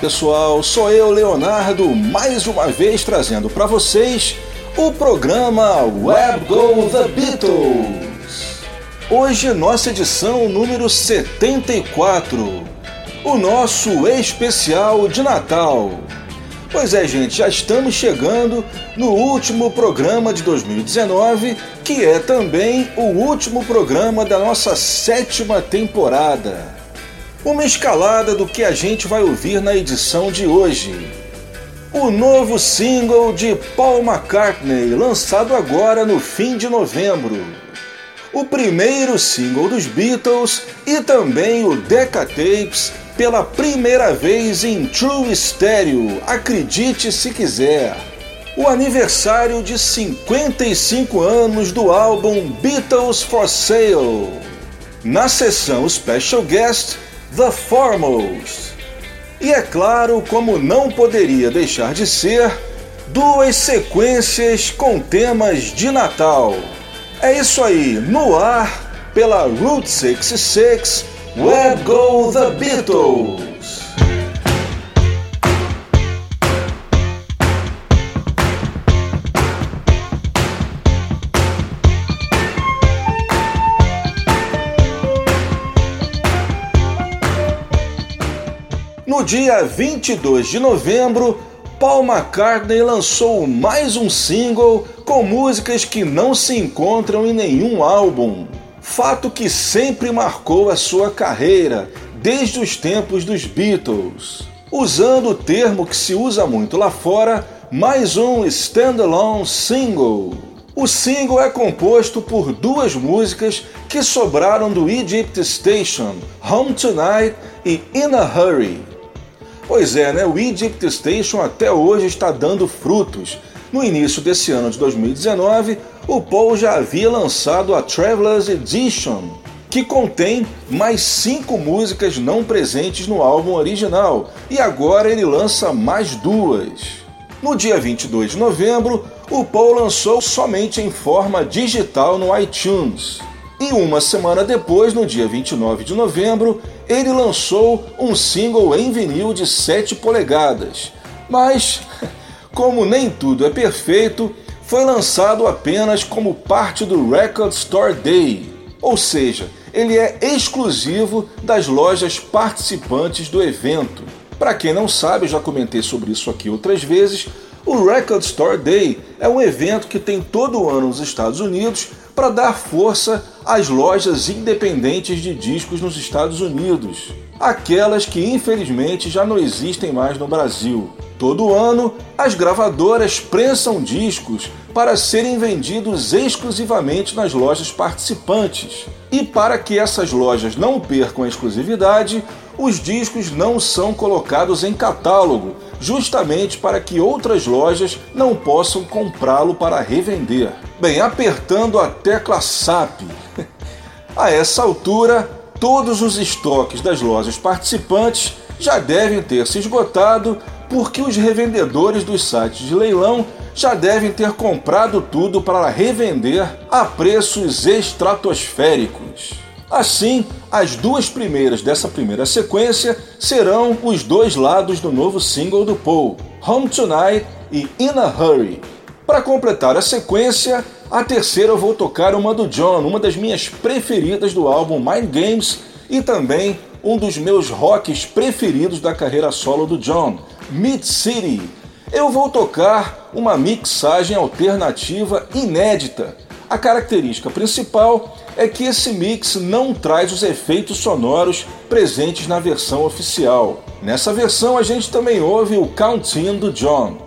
Pessoal, sou eu, Leonardo, mais uma vez trazendo para vocês o programa Web Go The Beatles. Hoje, nossa edição número 74, o nosso especial de Natal. Pois é, gente, já estamos chegando no último programa de 2019, que é também o último programa da nossa sétima temporada uma escalada do que a gente vai ouvir na edição de hoje. O novo single de Paul McCartney, lançado agora no fim de novembro. O primeiro single dos Beatles e também o Decatapes pela primeira vez em True Stereo, acredite se quiser. O aniversário de 55 anos do álbum Beatles for Sale. Na sessão Special Guest, The Foremost. E é claro, como não poderia deixar de ser, duas sequências com temas de Natal. É isso aí, no ar, pela Route 66, Where Go The Beatles! Dia 22 de novembro, Paul McCartney lançou mais um single com músicas que não se encontram em nenhum álbum. Fato que sempre marcou a sua carreira, desde os tempos dos Beatles. Usando o termo que se usa muito lá fora, mais um standalone single. O single é composto por duas músicas que sobraram do Egypt Station, Home Tonight e In a Hurry. Pois é, né? O Egypt Station até hoje está dando frutos. No início desse ano de 2019, o Paul já havia lançado a Traveler's Edition, que contém mais cinco músicas não presentes no álbum original, e agora ele lança mais duas. No dia 22 de novembro, o Paul lançou somente em forma digital no iTunes. E uma semana depois, no dia 29 de novembro, ele lançou um single em vinil de 7 polegadas. Mas, como nem tudo é perfeito, foi lançado apenas como parte do Record Store Day, ou seja, ele é exclusivo das lojas participantes do evento. Para quem não sabe, já comentei sobre isso aqui outras vezes, o Record Store Day é um evento que tem todo ano nos Estados Unidos para dar força às lojas independentes de discos nos Estados Unidos, aquelas que infelizmente já não existem mais no Brasil. Todo ano, as gravadoras prensam discos para serem vendidos exclusivamente nas lojas participantes. E para que essas lojas não percam a exclusividade, os discos não são colocados em catálogo, justamente para que outras lojas não possam comprá-lo para revender. Bem, apertando a tecla SAP. A essa altura, todos os estoques das lojas participantes já devem ter se esgotado, porque os revendedores dos sites de leilão já devem ter comprado tudo para revender a preços estratosféricos. Assim, as duas primeiras dessa primeira sequência serão os dois lados do novo single do Paul, Home Tonight e In a Hurry. Para completar a sequência, a terceira eu vou tocar uma do John, uma das minhas preferidas do álbum Mind Games e também um dos meus rocks preferidos da carreira solo do John, Mid City. Eu vou tocar uma mixagem alternativa inédita. A característica principal é que esse mix não traz os efeitos sonoros presentes na versão oficial. Nessa versão a gente também ouve o Count-In do John.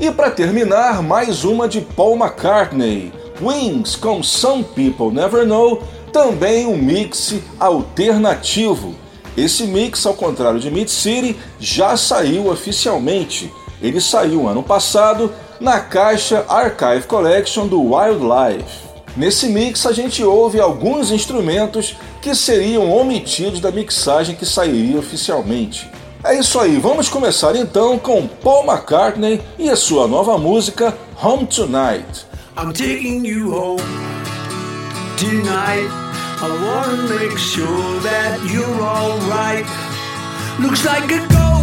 E para terminar, mais uma de Paul McCartney, Wings com Some People Never Know, também um mix alternativo. Esse mix, ao contrário de Mid City, já saiu oficialmente. Ele saiu ano passado na caixa Archive Collection do Wildlife. Nesse mix a gente ouve alguns instrumentos que seriam omitidos da mixagem que sairia oficialmente. É isso aí, vamos começar então com Paul McCartney e a sua nova música Home Tonight. I'm taking you home tonight. I wanna make sure that you're alright. Looks like a go-go.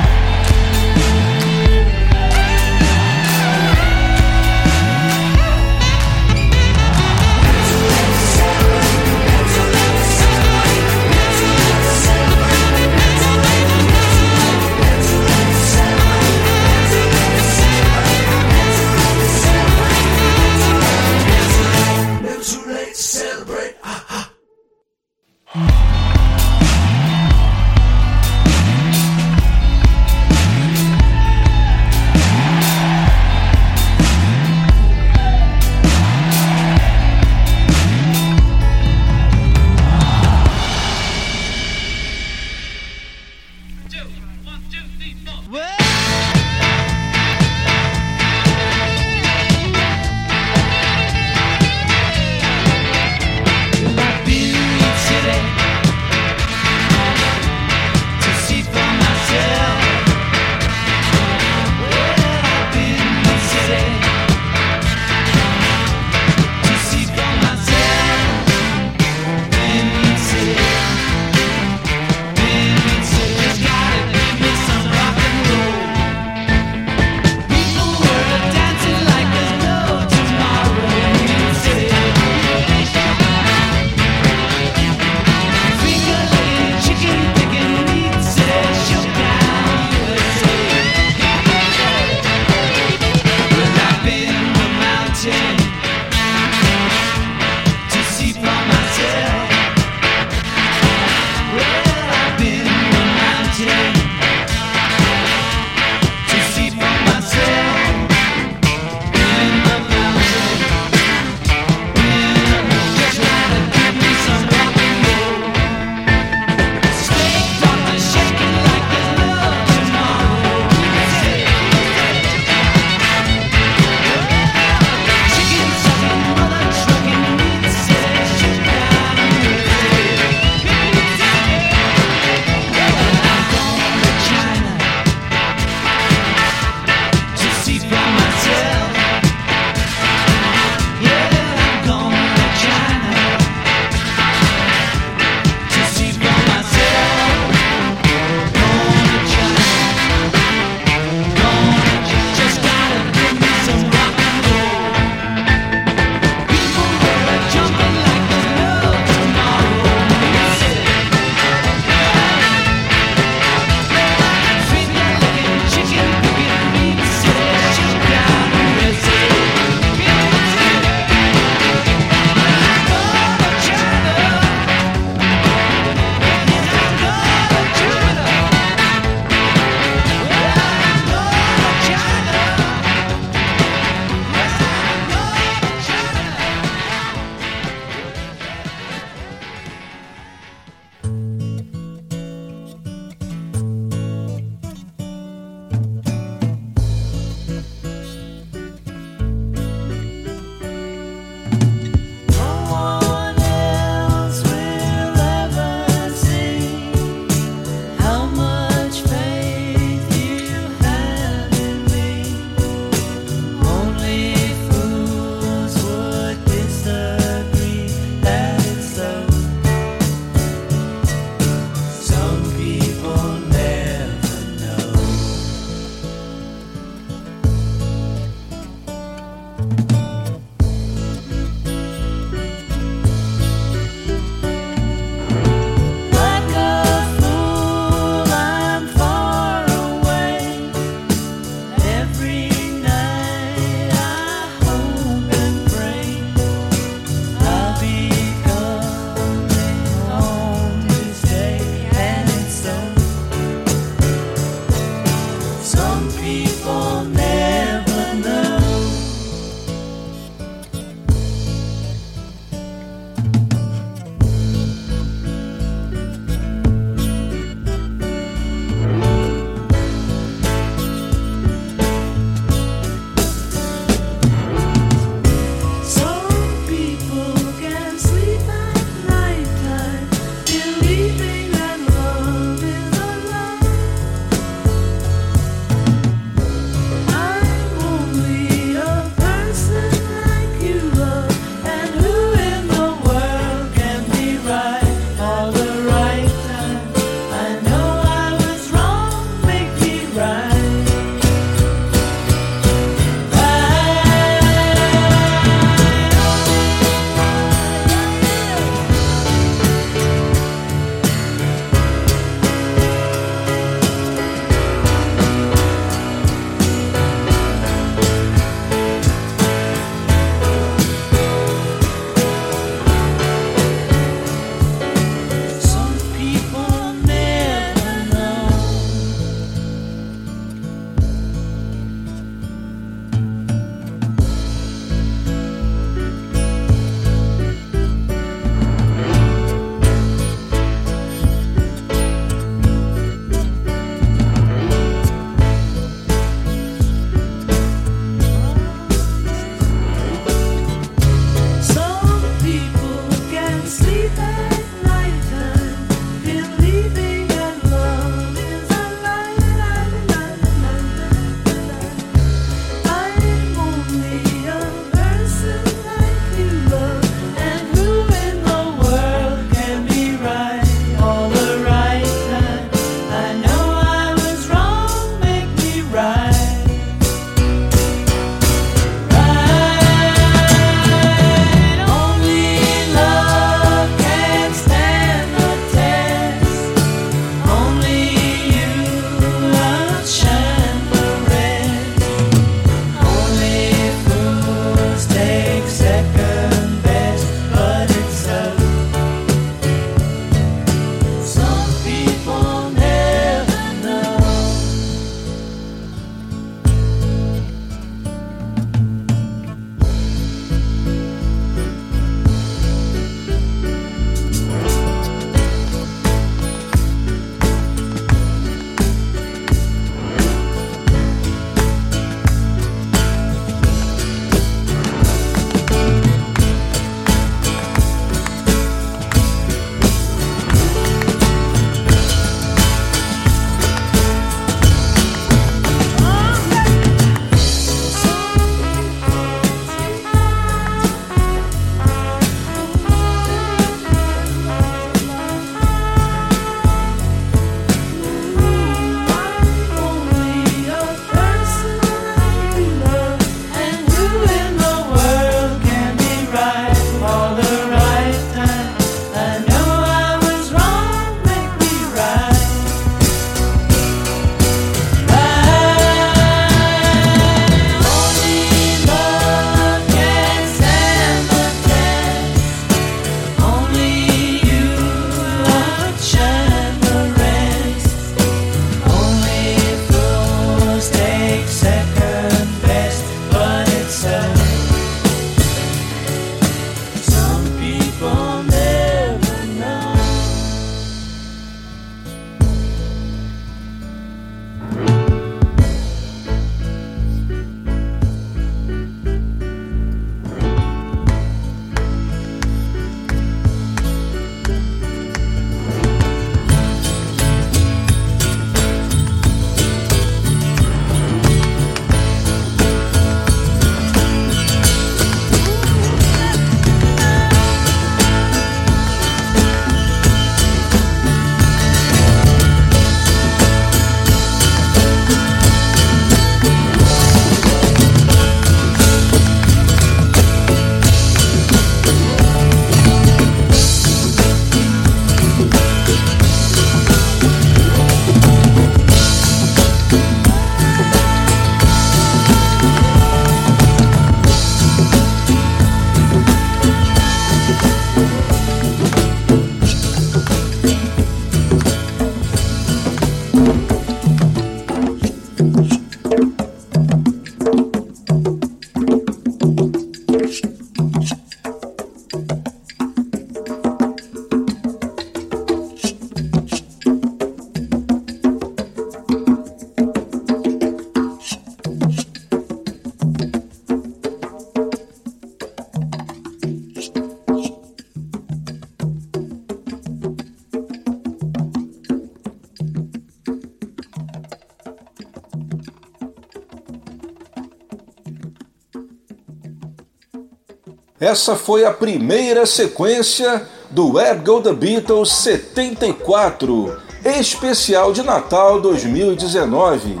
Essa foi a primeira sequência do Web Go The Beatles 74, especial de Natal 2019.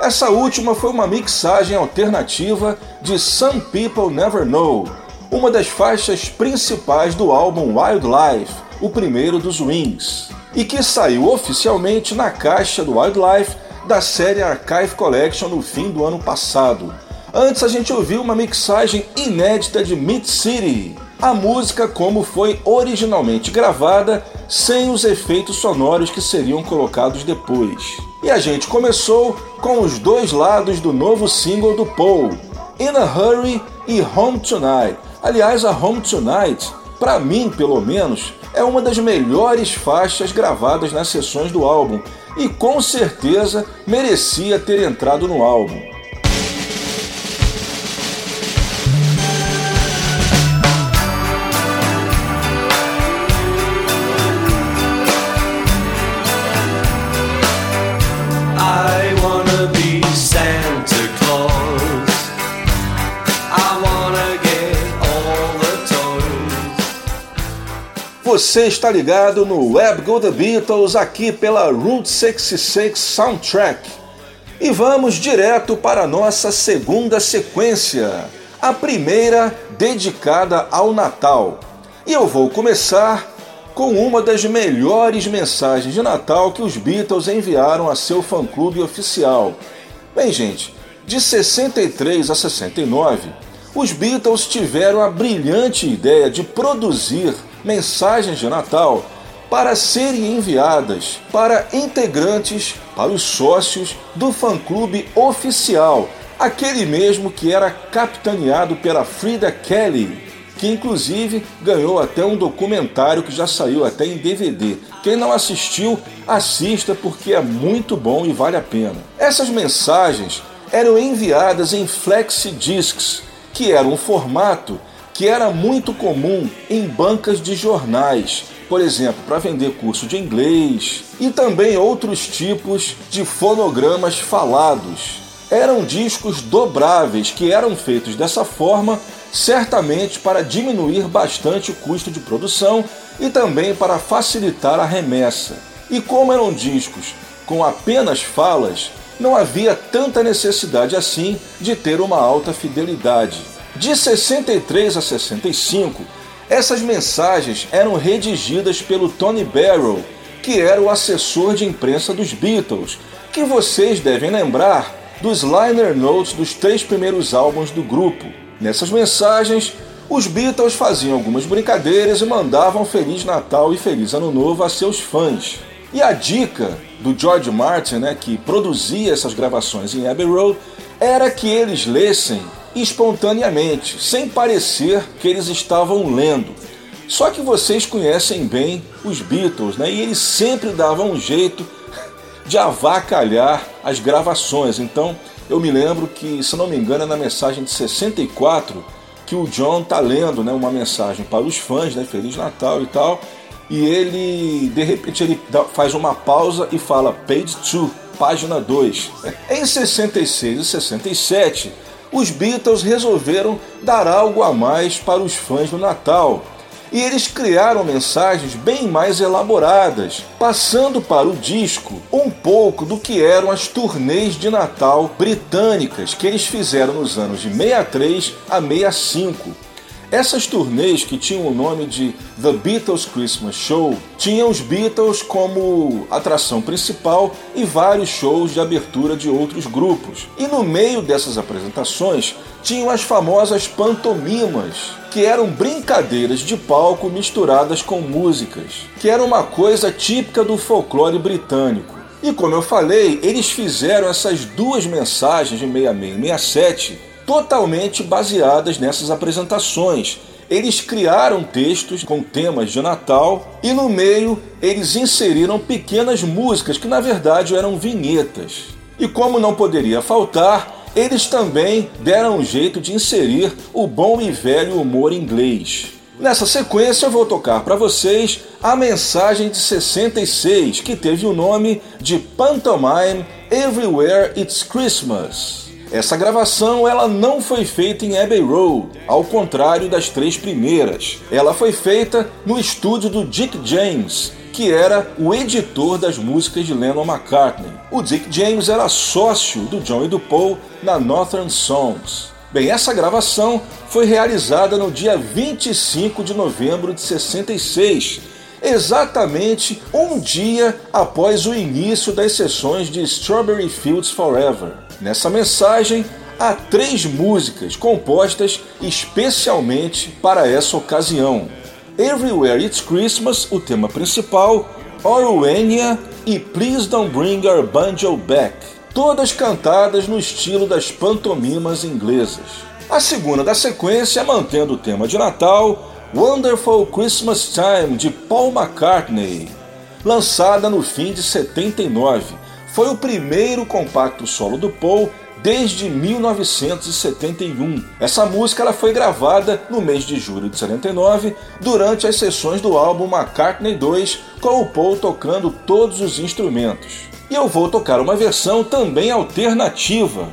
Essa última foi uma mixagem alternativa de Some People Never Know, uma das faixas principais do álbum Wildlife, o primeiro dos Wings, e que saiu oficialmente na caixa do Wildlife da série Archive Collection no fim do ano passado. Antes a gente ouviu uma mixagem inédita de Mid City, a música como foi originalmente gravada, sem os efeitos sonoros que seriam colocados depois. E a gente começou com os dois lados do novo single do Paul, In a Hurry e Home Tonight. Aliás, a Home Tonight, para mim pelo menos, é uma das melhores faixas gravadas nas sessões do álbum e com certeza merecia ter entrado no álbum. Você está ligado no Web Go The Beatles aqui pela Route 66 Soundtrack. E vamos direto para a nossa segunda sequência, a primeira dedicada ao Natal. E eu vou começar com uma das melhores mensagens de Natal que os Beatles enviaram a seu fã-clube oficial. Bem, gente, de 63 a 69, os Beatles tiveram a brilhante ideia de produzir mensagens de Natal para serem enviadas para integrantes, para os sócios do fã-clube oficial, aquele mesmo que era capitaneado pela Frida Kelly, que inclusive ganhou até um documentário que já saiu até em DVD. Quem não assistiu, assista porque é muito bom e vale a pena. Essas mensagens eram enviadas em flexi discs, que era um formato que era muito comum em bancas de jornais, por exemplo, para vender curso de inglês e também outros tipos de fonogramas falados. Eram discos dobráveis que eram feitos dessa forma, certamente para diminuir bastante o custo de produção e também para facilitar a remessa. E como eram discos com apenas falas, não havia tanta necessidade assim de ter uma alta fidelidade. De 63 a 65, essas mensagens eram redigidas pelo Tony Barrow, que era o assessor de imprensa dos Beatles, que vocês devem lembrar dos liner notes dos três primeiros álbuns do grupo. Nessas mensagens, os Beatles faziam algumas brincadeiras e mandavam Feliz Natal e Feliz Ano Novo a seus fãs. E a dica do George Martin, né, que produzia essas gravações em Abbey Road, era que eles lessem espontaneamente, sem parecer que eles estavam lendo. Só que vocês conhecem bem os Beatles, né? E eles sempre davam um jeito de avacalhar as gravações. Então, eu me lembro que, se não me engano, é na mensagem de 64 que o John tá lendo, né, uma mensagem para os fãs, né, Feliz Natal e tal, e ele de repente ele faz uma pausa e fala page 2, página 2. Em 66 e 67, os Beatles resolveram dar algo a mais para os fãs do Natal. E eles criaram mensagens bem mais elaboradas, passando para o disco um pouco do que eram as turnês de Natal britânicas que eles fizeram nos anos de 63 a 65 essas turnês que tinham o nome de The Beatles Christmas Show tinham os Beatles como atração principal e vários shows de abertura de outros grupos. E no meio dessas apresentações tinham as famosas pantomimas, que eram brincadeiras de palco misturadas com músicas, que era uma coisa típica do folclore britânico. E como eu falei, eles fizeram essas duas mensagens de 66 e 67 totalmente baseadas nessas apresentações. Eles criaram textos com temas de Natal e no meio eles inseriram pequenas músicas que na verdade eram vinhetas. E como não poderia faltar, eles também deram um jeito de inserir o bom e velho humor inglês. Nessa sequência eu vou tocar para vocês a mensagem de 66, que teve o nome de Pantomime Everywhere It's Christmas. Essa gravação ela não foi feita em Abbey Road, ao contrário das três primeiras. Ela foi feita no estúdio do Dick James, que era o editor das músicas de Lennon McCartney. O Dick James era sócio do John e do Paul na Northern Songs. Bem, essa gravação foi realizada no dia 25 de novembro de 66, exatamente um dia após o início das sessões de Strawberry Fields Forever. Nessa mensagem, há três músicas compostas especialmente para essa ocasião. Everywhere It's Christmas, o tema principal, Orwenia e Please Don't Bring Our Banjo Back, todas cantadas no estilo das pantomimas inglesas. A segunda da sequência, mantendo o tema de Natal, Wonderful Christmas Time de Paul McCartney, lançada no fim de 79 foi o primeiro compacto solo do Paul desde 1971. Essa música ela foi gravada no mês de julho de 79, durante as sessões do álbum McCartney 2, com o Paul tocando todos os instrumentos. E eu vou tocar uma versão também alternativa.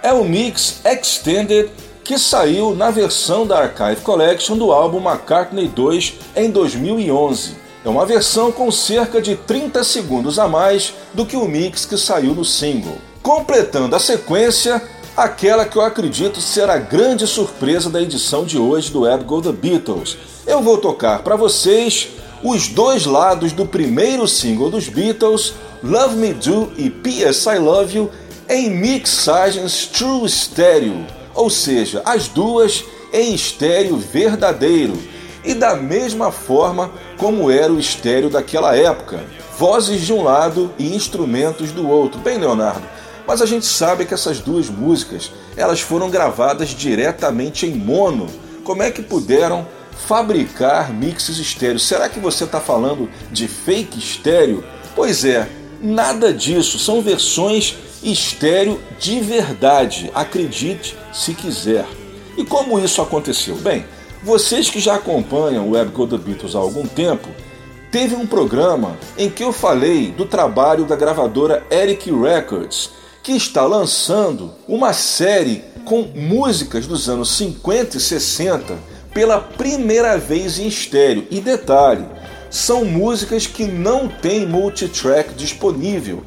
É o mix Extended que saiu na versão da Archive Collection do álbum McCartney 2 em 2011. É uma versão com cerca de 30 segundos a mais do que o mix que saiu no single. Completando a sequência, aquela que eu acredito ser a grande surpresa da edição de hoje do Ed Go The Beatles. Eu vou tocar para vocês os dois lados do primeiro single dos Beatles, Love Me Do e P.S. I Love You, em mixagens True Stereo, ou seja, as duas em estéreo verdadeiro e da mesma forma como era o estéreo daquela época. Vozes de um lado e instrumentos do outro. Bem, Leonardo, mas a gente sabe que essas duas músicas elas foram gravadas diretamente em mono. Como é que puderam fabricar mixes estéreo? Será que você está falando de fake estéreo? Pois é, nada disso. São versões estéreo de verdade. Acredite se quiser. E como isso aconteceu? Bem, vocês que já acompanham o Web Go Beatles há algum tempo, teve um programa em que eu falei do trabalho da gravadora Eric Records, que está lançando uma série com músicas dos anos 50 e 60 pela primeira vez em estéreo. E detalhe, são músicas que não tem multitrack disponível.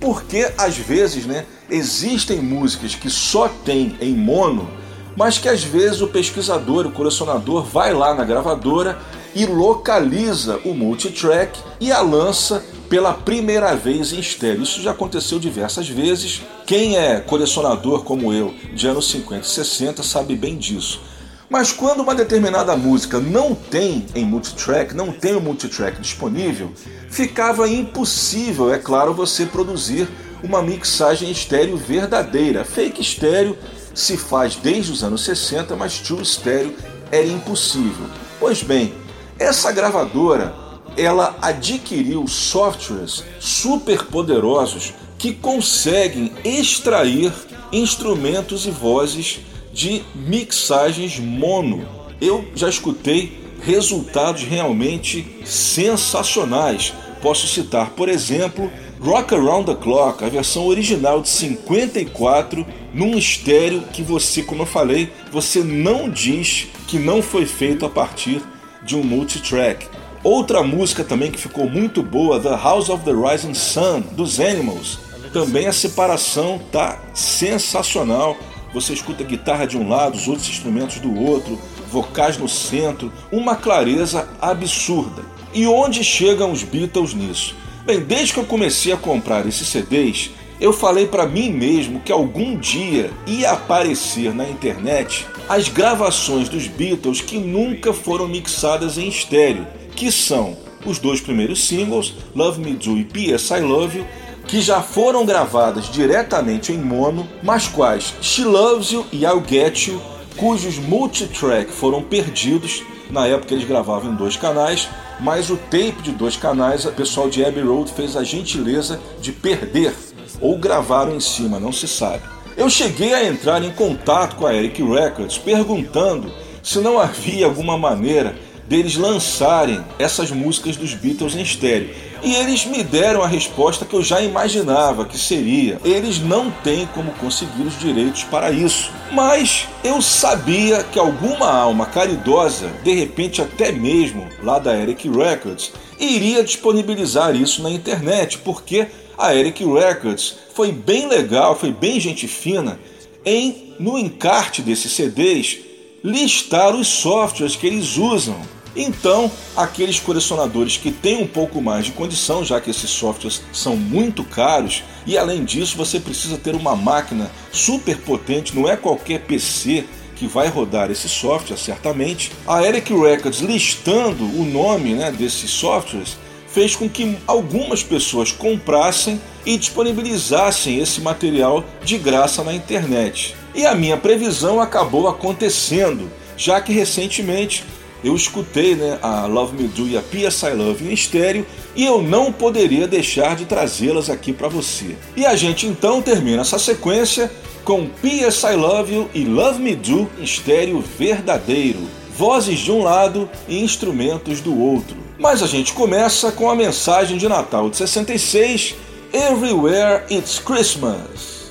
Porque às vezes, né, existem músicas que só tem em mono mas que às vezes o pesquisador, o colecionador, vai lá na gravadora e localiza o multitrack e a lança pela primeira vez em estéreo. Isso já aconteceu diversas vezes. Quem é colecionador como eu, de anos 50 e 60, sabe bem disso. Mas quando uma determinada música não tem em multitrack, não tem o multitrack disponível, ficava impossível, é claro, você produzir uma mixagem estéreo verdadeira. Fake estéreo se faz desde os anos 60, mas True Stereo era impossível. Pois bem, essa gravadora ela adquiriu softwares super poderosos que conseguem extrair instrumentos e vozes de mixagens mono. Eu já escutei resultados realmente sensacionais. Posso citar, por exemplo, Rock Around the Clock, a versão original de 54, num estéreo que você, como eu falei, você não diz que não foi feito a partir de um multitrack. Outra música também que ficou muito boa, The House of the Rising Sun, dos Animals. Também a separação tá sensacional. Você escuta guitarra de um lado, os outros instrumentos do outro, vocais no centro, uma clareza absurda. E onde chegam os Beatles nisso? Bem, desde que eu comecei a comprar esses CDs, eu falei para mim mesmo que algum dia ia aparecer na internet as gravações dos Beatles que nunca foram mixadas em estéreo, que são os dois primeiros singles, Love Me Do e P.S. I Love You, que já foram gravadas diretamente em mono, mas quais She Loves You e I'll Get You, cujos multitrack foram perdidos, na época eles gravavam em dois canais, mas o tape de dois canais, o pessoal de Abbey Road fez a gentileza de perder ou gravaram em cima, não se sabe. Eu cheguei a entrar em contato com a Eric Records perguntando se não havia alguma maneira deles lançarem essas músicas dos Beatles em estéreo. E eles me deram a resposta que eu já imaginava que seria: eles não têm como conseguir os direitos para isso. Mas eu sabia que alguma alma caridosa, de repente até mesmo lá da Eric Records, iria disponibilizar isso na internet, porque a Eric Records foi bem legal, foi bem gente fina em no encarte desses CDs listar os softwares que eles usam. Então, aqueles colecionadores que têm um pouco mais de condição, já que esses softwares são muito caros, e além disso você precisa ter uma máquina super potente, não é qualquer PC que vai rodar esse software, certamente. A Eric Records listando o nome né, desses softwares fez com que algumas pessoas comprassem e disponibilizassem esse material de graça na internet. E a minha previsão acabou acontecendo, já que recentemente eu escutei né, a Love Me Do e a P.S. I Love em estéreo e eu não poderia deixar de trazê-las aqui para você. E a gente então termina essa sequência com P.S. I Love You e Love Me Do em estéreo verdadeiro, vozes de um lado e instrumentos do outro. Mas a gente começa com a mensagem de Natal de 66, Everywhere It's Christmas.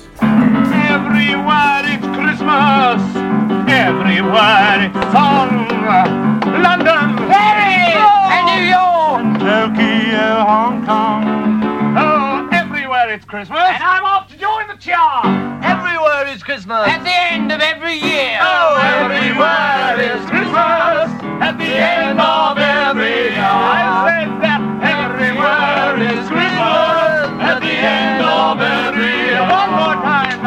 Everywhere it's Christmas. Everywhere it's song. London, Paris, oh. and New York, Tokyo, uh, Hong Kong. Oh, everywhere it's Christmas. And I'm off to join the chart. Everywhere is Christmas. At the end of every year. Oh, everywhere is Christmas. At the end of every year. I said that everywhere is Christmas. At the end of every year. One more time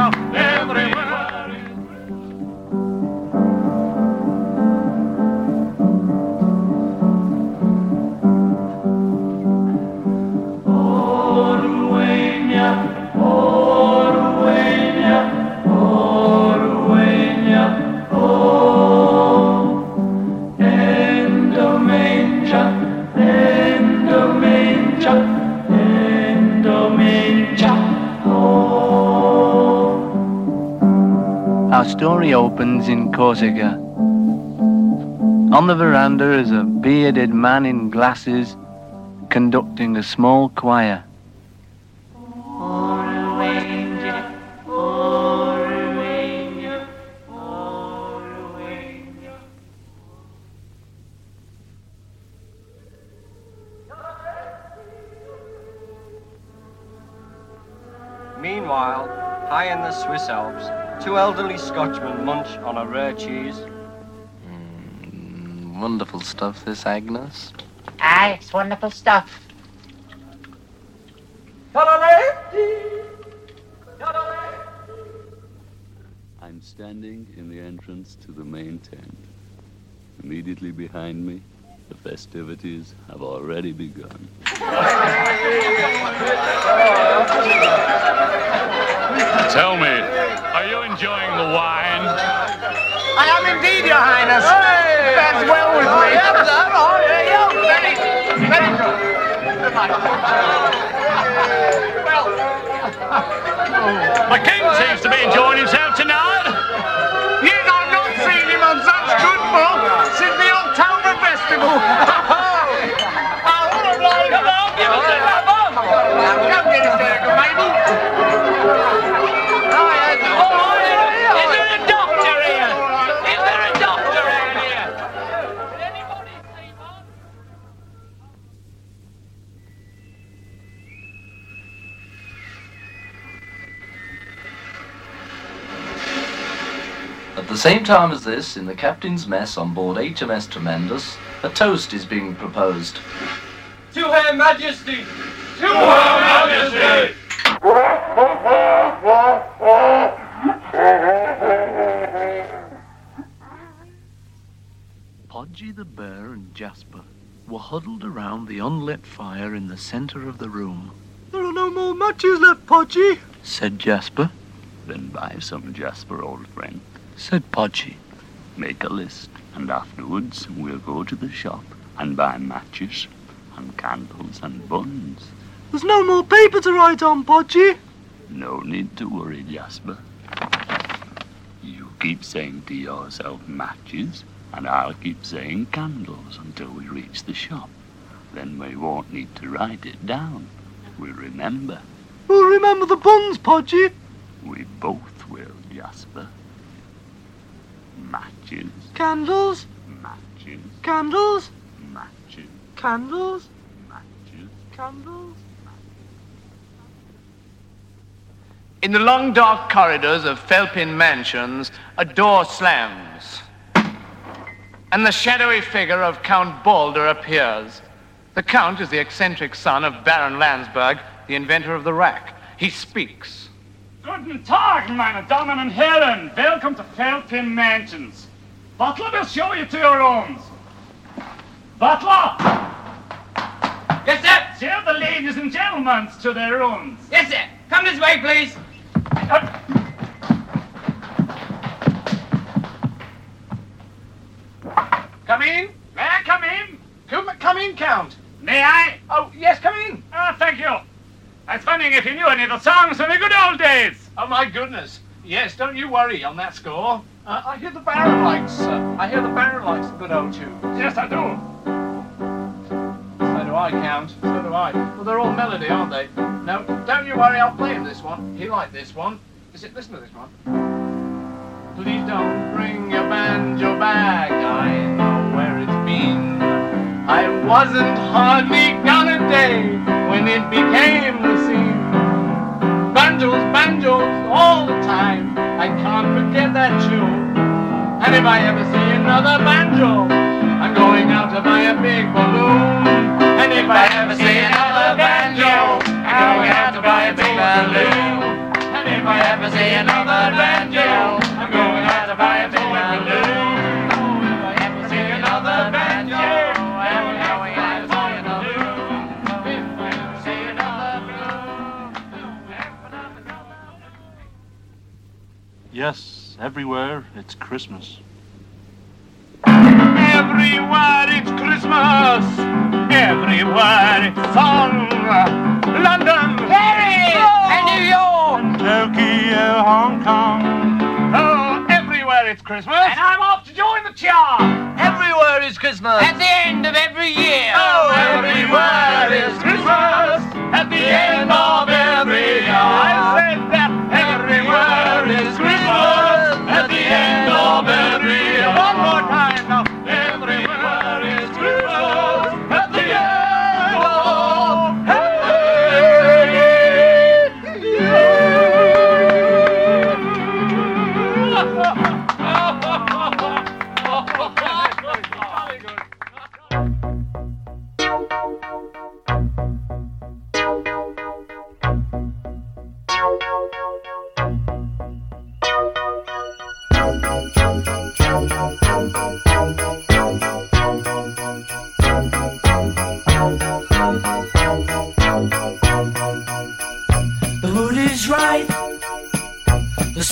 Our story opens in Corsica. On the veranda is a bearded man in glasses conducting a small choir. Meanwhile, high in the Swiss Alps, two elderly Scotchmen munch on a rare cheese. Wonderful stuff, this Agnes. Ah, it's wonderful stuff. I'm standing in the entrance to the main tent. Immediately behind me, the festivities have already begun. Tell me, are you enjoying the wine? I am indeed, Your Highness. That's well with me. Very, oh, very good. The king seems to be enjoying himself tonight. Festival. Oh, give us the same time as this, in the captain's mess on board HMS Tremendous, a toast is being proposed. To Her Majesty! To Her Majesty! Podgy the bear and Jasper were huddled around the unlit fire in the center of the room, There are no more matches left, Podgy. said Jasper. Then buy some Jasper, old friend. Said Podgy. Make a list, and afterwards we'll go to the shop and buy matches and candles and buns. There's no more paper to write on, Podgy. No need to worry, Jasper. You keep saying to yourself matches, And I'll keep saying candles until we reach the shop. Then we won't need to write it down. We'll remember. We'll remember the buns, Podgy. We both will, Jasper. Matches, Candles, matches, candles, matches, candles, matches. candles. In the long dark corridors of Felpin Mansions, a door slams. And the shadowy figure of Count Balder appears. The Count is the eccentric son of Baron Landsberg, the inventor of the rack. He speaks. Guten Tag, meine Damen und Herren. Welcome to Felpin Mansions. Butler will show you to your rooms. Butler! Yes, sir. Show the ladies and gentlemen to their rooms. Yes, sir. Come this way, please. Come in. May I come in? Come, come in, Count. May I? Oh, yes, come in. Ah, thank you. I was wondering if you knew any of the songs from the good old days. Oh, my goodness. Yes, don't you worry on that score. Uh, I hear the Baron likes, uh, I hear the Baron likes the good old tunes. Yes, I do. So do I, Count. So do I. Well, they're all melody, aren't they? No, don't you worry. I'll play him this one. He liked this one. Is it? Listen to this one. Please don't bring your banjo back. I know where it's been. I wasn't hardly gone a day when it became the scene. Banjos, banjos, all the time. I can't forget that tune. And if I ever see another banjo, I'm going out to buy a big balloon. And if I ever see another banjo, I'm going out to buy a big balloon. And if I ever see another banjo, I'm going Yes, everywhere it's Christmas. Everywhere it's Christmas. Everywhere it's song. London, Paris and New York. Tokyo, Hong Kong. Oh, everywhere it's Christmas. And I'm off to join the chart. Everywhere is Christmas. At the end of every year. Oh, everywhere is Christmas. At the end of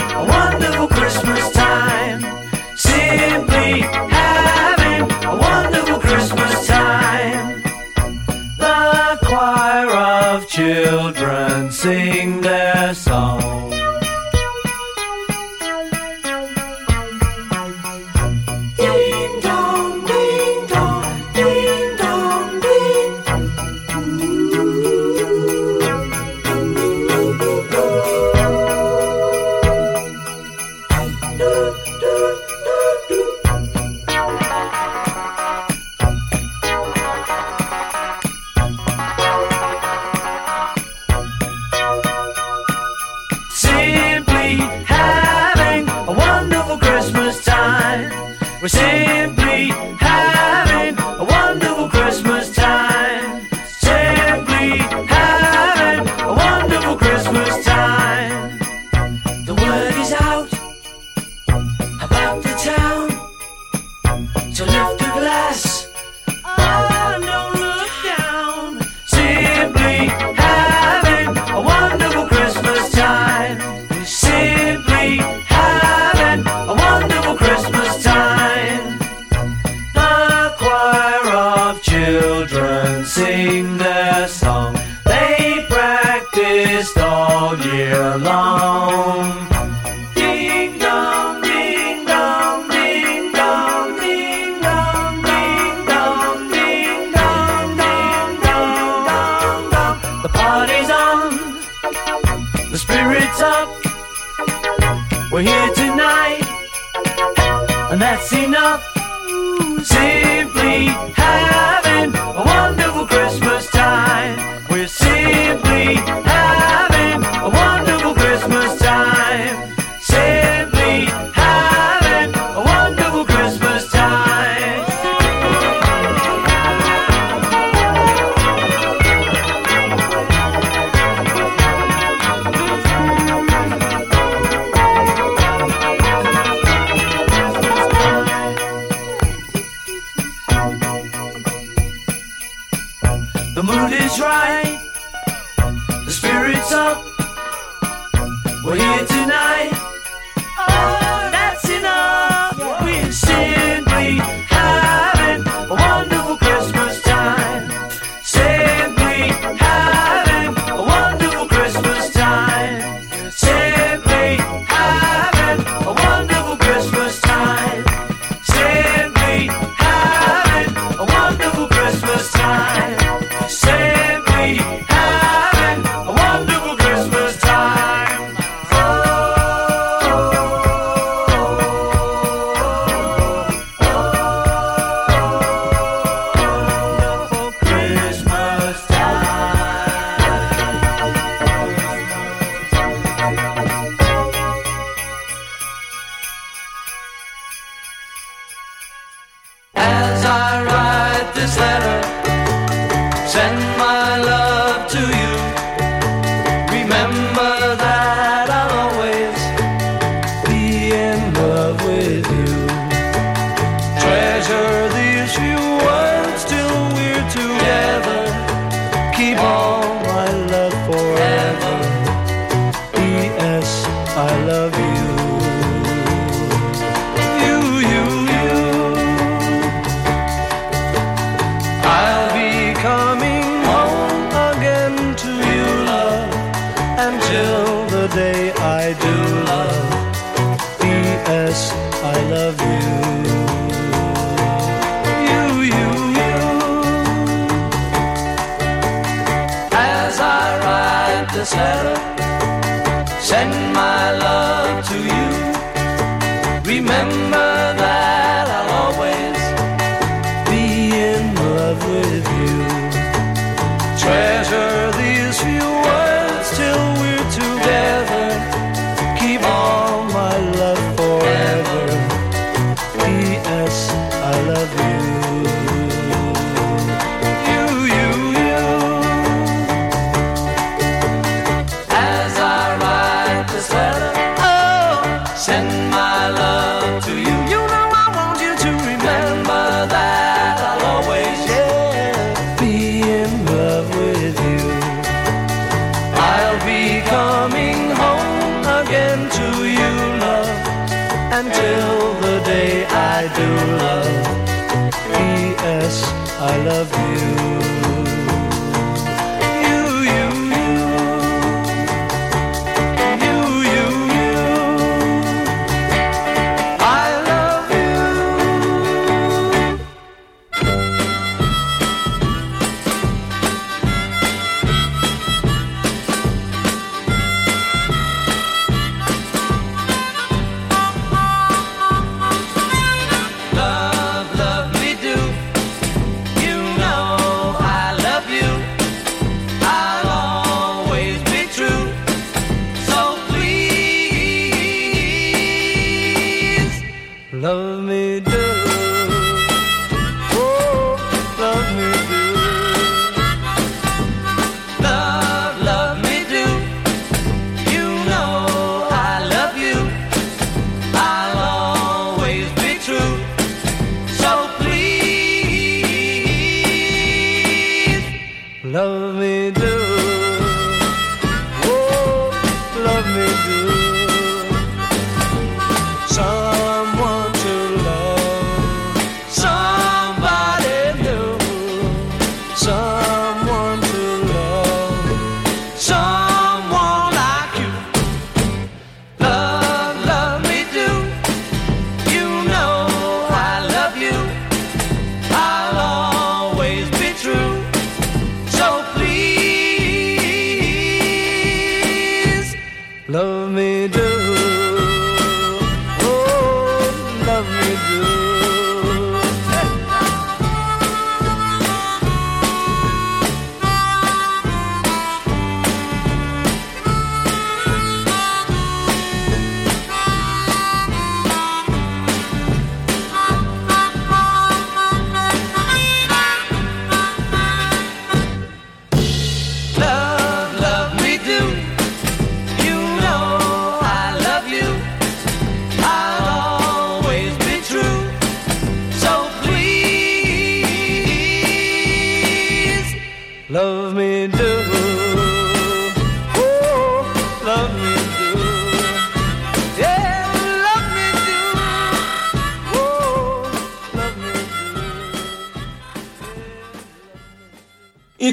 a wonderful Christmas time. Simply having a wonderful Christmas time. The choir of children sing this letter,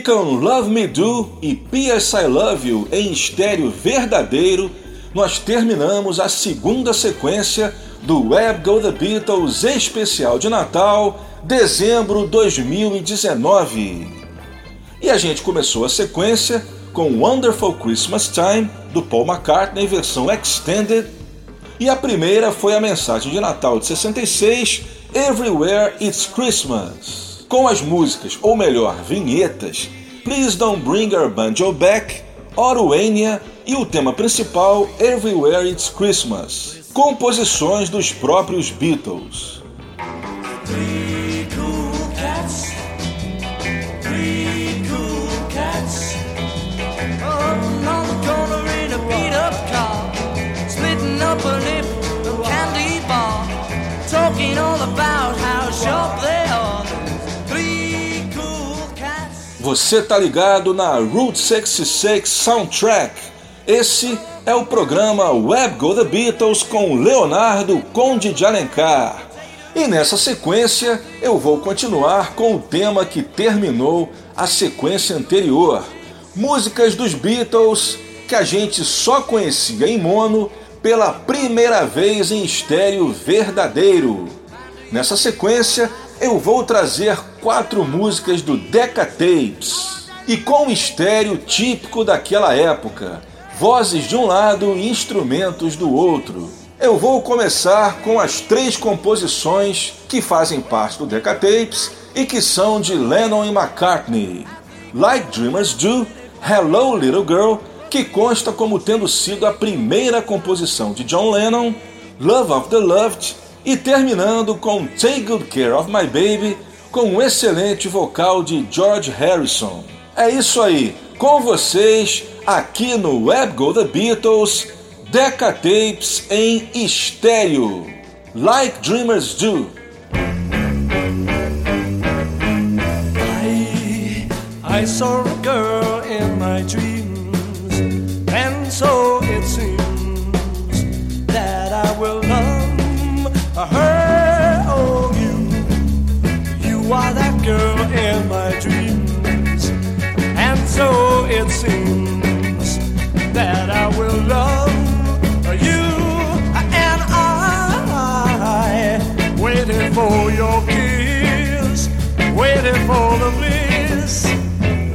Com Love Me Do e P.S. I Love You em estéreo verdadeiro, nós terminamos a segunda sequência do Web Go The Beatles especial de Natal, dezembro 2019. E a gente começou a sequência com Wonderful Christmas Time, do Paul McCartney, versão extended, e a primeira foi a mensagem de Natal de 66, Everywhere It's Christmas com as músicas, ou melhor, vinhetas, Please Don't Bring Our Banjo Back, Oruania e o tema principal Everywhere It's Christmas, composições dos próprios Beatles. Three cool Você tá ligado na Route 66 Soundtrack. Esse é o programa Web Go The Beatles com Leonardo Conde de Alencar. E nessa sequência eu vou continuar com o tema que terminou a sequência anterior. Músicas dos Beatles que a gente só conhecia em mono pela primeira vez em estéreo verdadeiro. Nessa sequência eu vou trazer quatro músicas do Decca Tapes e com um estéreo típico daquela época, vozes de um lado e instrumentos do outro. Eu vou começar com as três composições que fazem parte do Decca Tapes e que são de Lennon e McCartney. Like Dreamers Do, Hello Little Girl, que consta como tendo sido a primeira composição de John Lennon, Love of the Loved e terminando com Take Good Care of My Baby, com um excelente vocal de George Harrison. É isso aí, com vocês aqui no Web Go The Beatles, Decca Tapes em estéreo, Like Dreamers Do. I, I saw a girl in my dreams, and so it seems that I will girl in my dreams, and so it seems that I will love you. And I waiting for your kiss, waiting for the bliss,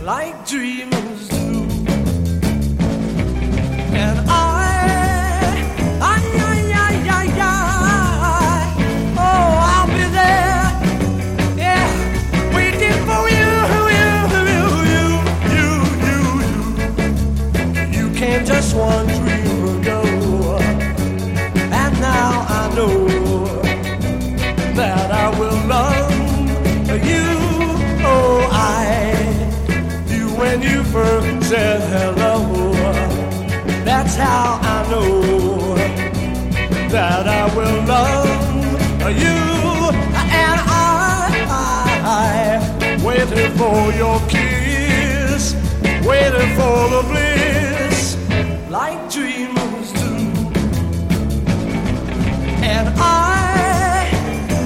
like said hello. That's how I know that I will love you. And I, I waited for your kiss, waited for the bliss, like dreamers do. And I,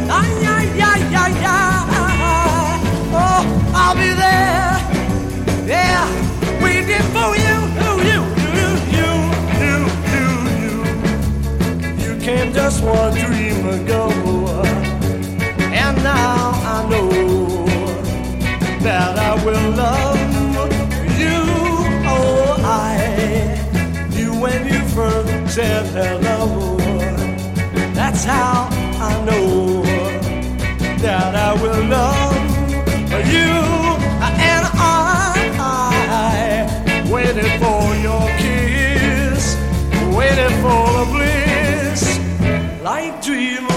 I, I, I, I, I, oh, I'll be there, yeah, I know that I will love you. Waited for the bliss, like dreamers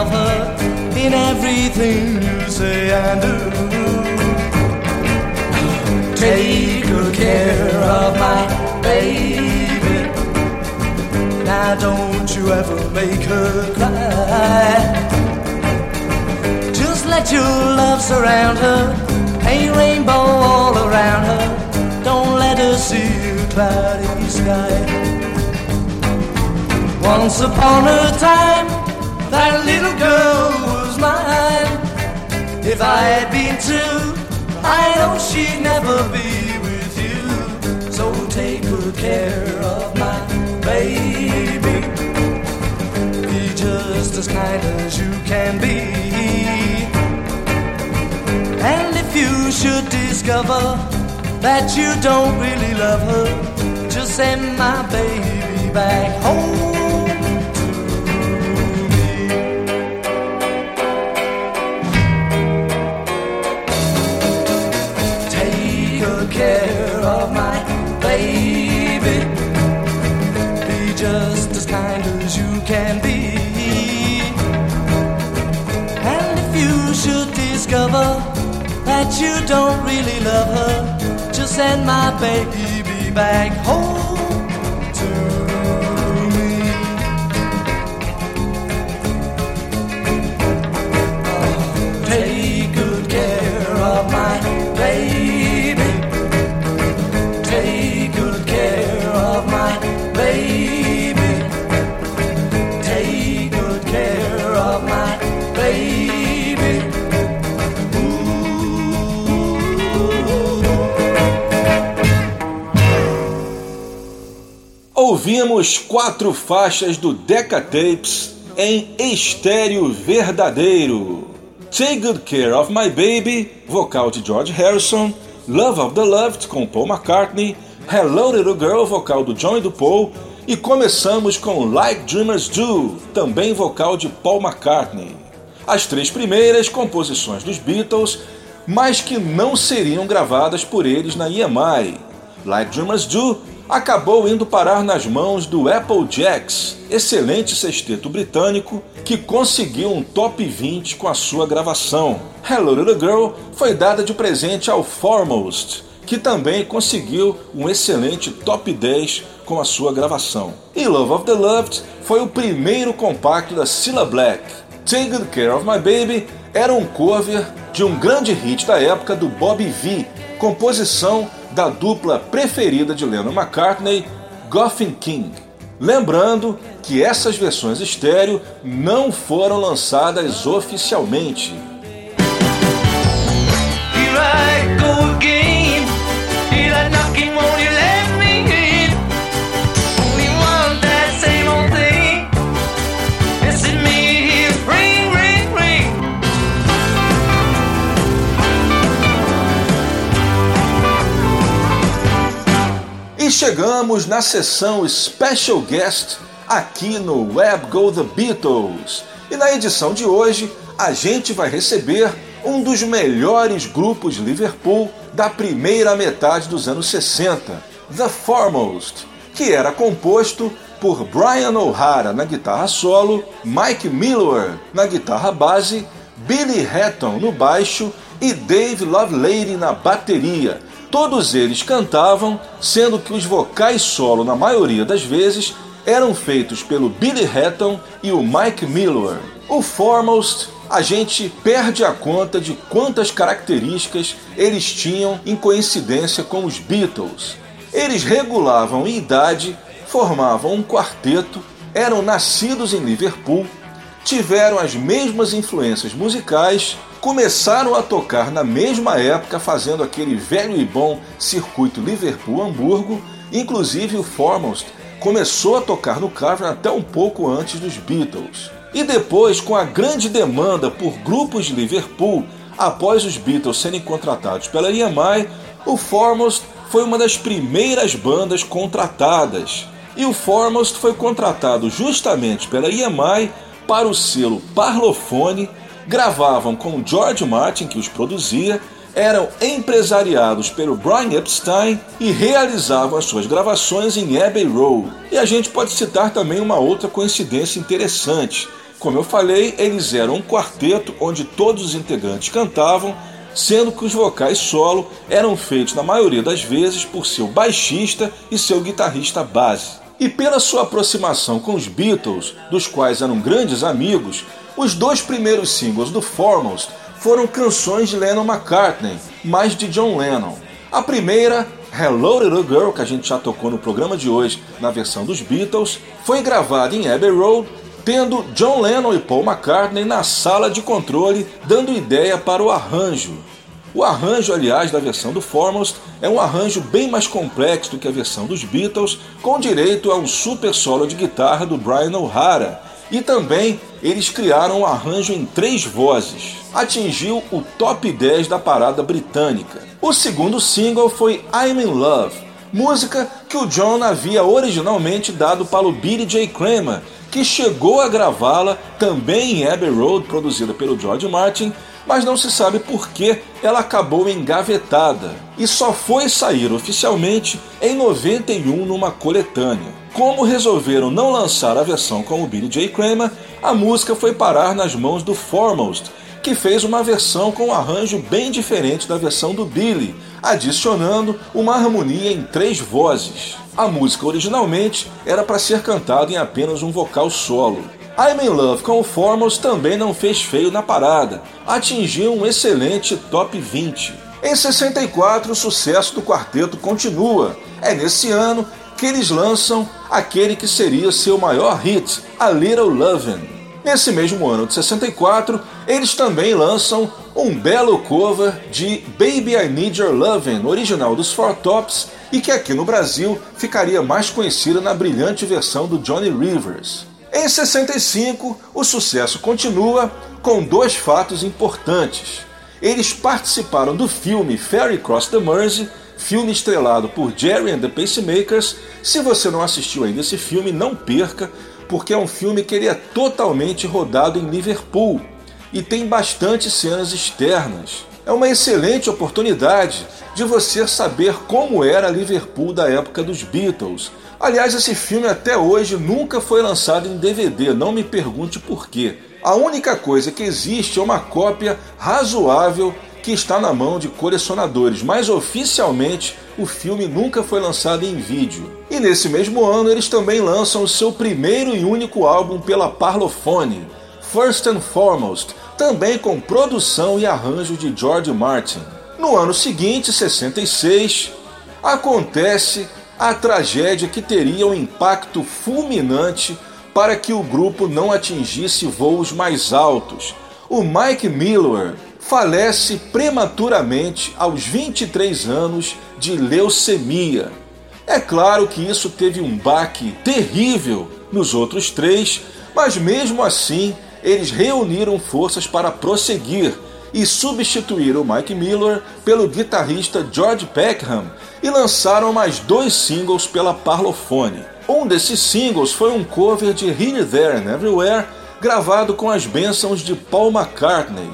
of her in everything you say and do. Take good care of my baby. Now don't you ever make her cry. Just let your love surround her, paint rainbow all around her. Don't let her see you cloudy sky. Once upon a time that little girl was mine. If I had been true, I know she'd never be with you. So take good care of my baby. Be just as kind as you can be. And if you should discover that you don't really love her, just send my baby back home. you don't really love her, just send my baby back home. Ouvimos quatro faixas do Decca Tapes em estéreo verdadeiro. Take Good Care of My Baby, vocal de George Harrison, Love of the Loved com Paul McCartney, Hello Little Girl, vocal do John e do Paul, e começamos com Like Dreamers Do, também vocal de Paul McCartney. As três primeiras composições dos Beatles, mas que não seriam gravadas por eles na EMI. Like Dreamers Do acabou indo parar nas mãos do Applejacks, excelente sexteto britânico que conseguiu um top 20 com a sua gravação. Hello Little Girl foi dada de presente ao Foremost, que também conseguiu um excelente top 10 com a sua gravação. E Love of the Loved foi o primeiro compacto da Cilla Black. Take Good Care of My Baby era um cover de um grande hit da época do Bobby V, composição da dupla preferida de Lennon McCartney, Goffin King. Lembrando que essas versões estéreo não foram lançadas oficialmente. Chegamos na sessão Special Guest aqui no Web Go The Beatles. E na edição de hoje a gente vai receber um dos melhores grupos Liverpool da primeira metade dos anos 60, The Foremost, que era composto por Brian O'Hara na guitarra solo, Mike Miller na guitarra base, Billy Hatton no baixo e Dave Lovelady na bateria. Todos eles cantavam, sendo que os vocais solo, na maioria das vezes, eram feitos pelo Billy Hatton e o Mike Miller. O Foremost, a gente perde a conta de quantas características eles tinham em coincidência com os Beatles. Eles regulavam em idade, formavam um quarteto, eram nascidos em Liverpool, tiveram as mesmas influências musicais, começaram a tocar na mesma época, fazendo aquele velho e bom circuito Liverpool-Hamburgo. Inclusive, o Foremost começou a tocar no Cavern até um pouco antes dos Beatles. E depois, com a grande demanda por grupos de Liverpool, após os Beatles serem contratados pela EMI, o Foremost foi uma das primeiras bandas contratadas. E o Foremost foi contratado justamente pela EMI para o selo Parlophone, gravavam com George Martin, que os produzia, eram empresariados pelo Brian Epstein e realizavam as suas gravações em Abbey Road. E a gente pode citar também uma outra coincidência interessante. Como eu falei, eles eram um quarteto onde todos os integrantes cantavam, sendo que os vocais solo eram feitos na maioria das vezes por seu baixista e seu guitarrista base. E pela sua aproximação com os Beatles, dos quais eram grandes amigos, os dois primeiros singles do Foremost foram canções de Lennon McCartney, mais de John Lennon. A primeira, Hello Little Girl, que a gente já tocou no programa de hoje na versão dos Beatles, foi gravada em Abbey Road, tendo John Lennon e Paul McCartney na sala de controle dando ideia para o arranjo. O arranjo, aliás, da versão do Foremost é um arranjo bem mais complexo do que a versão dos Beatles, com direito a um super solo de guitarra do Brian O'Hara. E também eles criaram um arranjo em três vozes. Atingiu o top 10 da parada britânica. O segundo single foi I'm in Love, música que o John havia originalmente dado para o Billy J. Kramer, que chegou a gravá-la também em Abbey Road, produzida pelo George Martin, mas não se sabe por que ela acabou engavetada e só foi sair oficialmente em 91 numa coletânea. Como resolveram não lançar a versão com o Billy J. Kramer, a música foi parar nas mãos do Foremost, que fez uma versão com um arranjo bem diferente da versão do Billy, adicionando uma harmonia em três vozes. A música originalmente era para ser cantada em apenas um vocal solo. I'm in Love com Foremost também não fez feio na parada, atingiu um excelente top 20. Em 64, o sucesso do quarteto continua. É nesse ano que eles lançam aquele que seria seu maior hit, A Little Lovin'. Nesse mesmo ano de 64, eles também lançam um belo cover de Baby I Need Your Lovin', original dos Four Tops, e que aqui no Brasil ficaria mais conhecida na brilhante versão do Johnny Rivers. Em 65, o sucesso continua com dois fatos importantes. Eles participaram do filme Ferry Cross the Mersey, filme estrelado por Jerry and the Pacemakers. Se você não assistiu ainda esse filme, não perca, porque é um filme que ele é totalmente rodado em Liverpool e tem bastante cenas externas. É uma excelente oportunidade de você saber como era Liverpool da época dos Beatles. Aliás, esse filme até hoje nunca foi lançado em DVD, não me pergunte por quê. A única coisa que existe é uma cópia razoável que está na mão de colecionadores, mas oficialmente o filme nunca foi lançado em vídeo. E nesse mesmo ano eles também lançam o seu primeiro e único álbum pela Parlophone, First and Foremost, também com produção e arranjo de George Martin. No ano seguinte, 66, acontece a tragédia que teria um impacto fulminante para que o grupo não atingisse voos mais altos. O Mike Miller falece prematuramente aos 23 anos de leucemia. É claro que isso teve um baque terrível nos outros três, mas mesmo assim eles reuniram forças para prosseguir e substituíram Mike Miller pelo guitarrista George Peckham e lançaram mais dois singles pela Parlophone. Um desses singles foi um cover de Here, There and Everywhere, gravado com as bênçãos de Paul McCartney.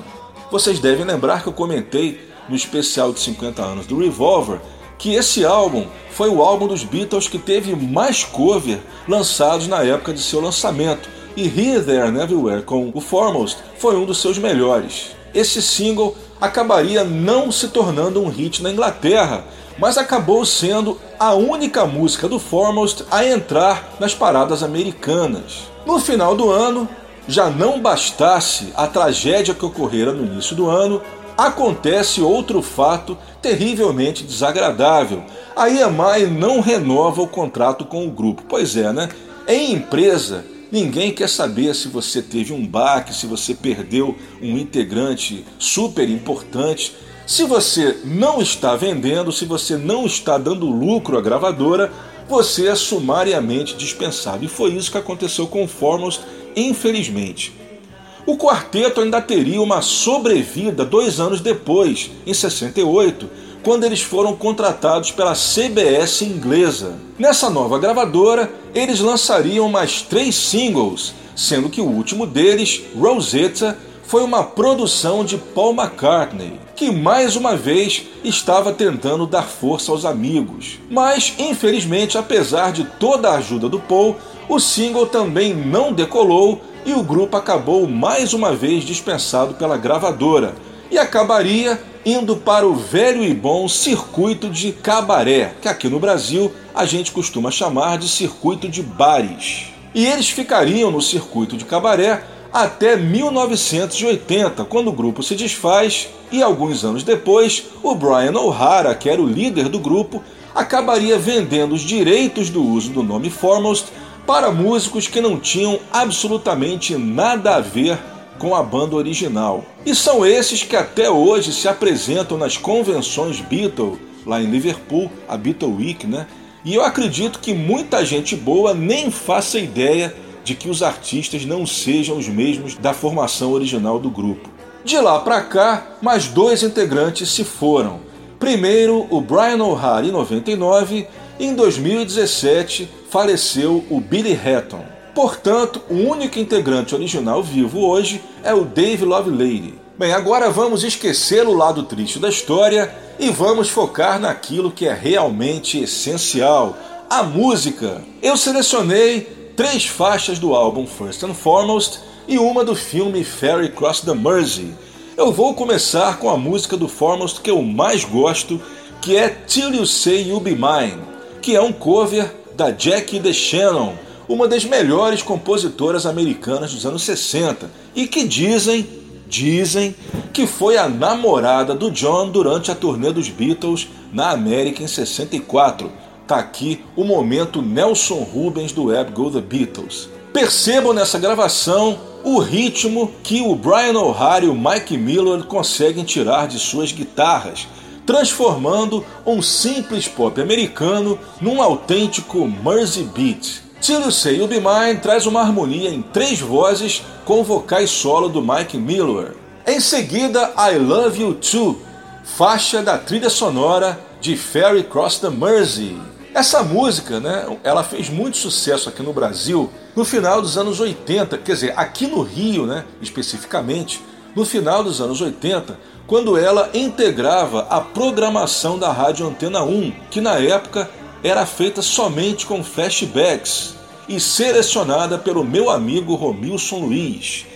Vocês devem lembrar que eu comentei no especial de 50 anos do Revolver que esse álbum foi o álbum dos Beatles que teve mais cover lançados na época de seu lançamento, e Here, There and Everywhere com o Foremost foi um dos seus melhores. Esse single acabaria não se tornando um hit na Inglaterra, mas acabou sendo a única música do Foremost a entrar nas paradas americanas. No final do ano, já não bastasse a tragédia que ocorrera no início do ano, acontece outro fato terrivelmente desagradável. A EMI não renova o contrato com o grupo. Pois é, né? Em empresa, ninguém quer saber se você teve um baque, se você perdeu um integrante super importante. Se você não está vendendo, se você não está dando lucro à gravadora, você é sumariamente dispensado. E foi isso que aconteceu com o Foremost, infelizmente. O quarteto ainda teria uma sobrevida dois anos depois, em 68, quando eles foram contratados pela CBS inglesa. Nessa nova gravadora, eles lançariam mais três singles, sendo que o último deles, Rosetta, foi uma produção de Paul McCartney, que mais uma vez estava tentando dar força aos amigos. Mas, infelizmente, apesar de toda a ajuda do Paul, o single também não decolou e o grupo acabou mais uma vez dispensado pela gravadora e acabaria indo para o velho e bom circuito de cabaré, que aqui no Brasil a gente costuma chamar de circuito de bares. E eles ficariam no circuito de cabaré até 1980, quando o grupo se desfaz e alguns anos depois, o Brian O'Hara, que era o líder do grupo, acabaria vendendo os direitos do uso do nome Foremost para músicos que não tinham absolutamente nada a ver com a banda original. E são esses que até hoje se apresentam nas convenções Beatle, lá em Liverpool, a Beatle Week, né? E eu acredito que muita gente boa nem faça ideia de que os artistas não sejam os mesmos da formação original do grupo. De lá para cá, mais dois integrantes se foram. Primeiro, o Brian O'Hara em 99, e em 2017 faleceu o Billy Hatton. Portanto, o único integrante original vivo hoje é o Dave Lovelady. Bem, agora vamos esquecer o lado triste da história e vamos focar naquilo que é realmente essencial: a música. Eu selecionei três faixas do álbum First and Foremost e uma do filme Ferry Cross the Mersey. Eu vou começar com a música do Foremost que eu mais gosto, que é Till You Say You Be Mine, que é um cover da Jackie DeShannon, uma das melhores compositoras americanas dos anos 60, e que dizem, dizem, que foi a namorada do John durante a turnê dos Beatles na América em 64. Tá aqui o momento Nelson Rubens do Web Go The Beatles. Percebam nessa gravação o ritmo que o Brian O'Hara e o Mike Miller conseguem tirar de suas guitarras, transformando um simples pop americano num autêntico Mersey Beat. Till Say You Be Mine traz uma harmonia em três vozes com vocais solo do Mike Miller. Em seguida, I Love You Too, faixa da trilha sonora de Ferry Cross the Mersey. Essa música, né, ela fez muito sucesso aqui no Brasil no final dos anos 80, quer dizer, aqui no Rio, né, especificamente, no final dos anos 80, quando ela integrava a programação da Rádio Antena 1, que na época era feita somente com flashbacks e selecionada pelo meu amigo Romilson Luiz.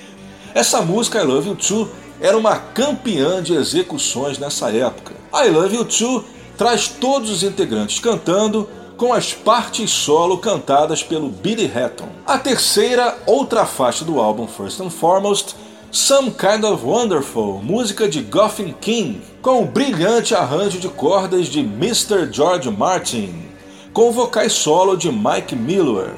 Essa música I Love You Too era uma campeã de execuções nessa época. I Love You Too traz todos os integrantes cantando, com as partes solo cantadas pelo Billy Hatton. A terceira, outra faixa do álbum First and Foremost, Some Kind of Wonderful, música de Goffin King, com o brilhante arranjo de cordas de Mr. George Martin, com vocais solo de Mike Miller.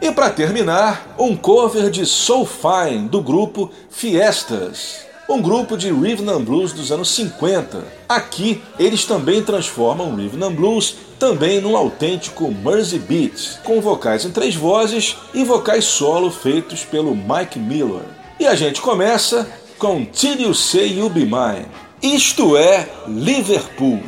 E para terminar, um cover de Soul Fine do grupo Fiestas um grupo de rhythm and blues dos anos 50. Aqui eles também transformam rhythm and blues também num autêntico Mersey Beat, com vocais em três vozes e vocais solo feitos pelo Mike Miller. E a gente começa com Till You Say You Be Mine. Isto é Liverpool.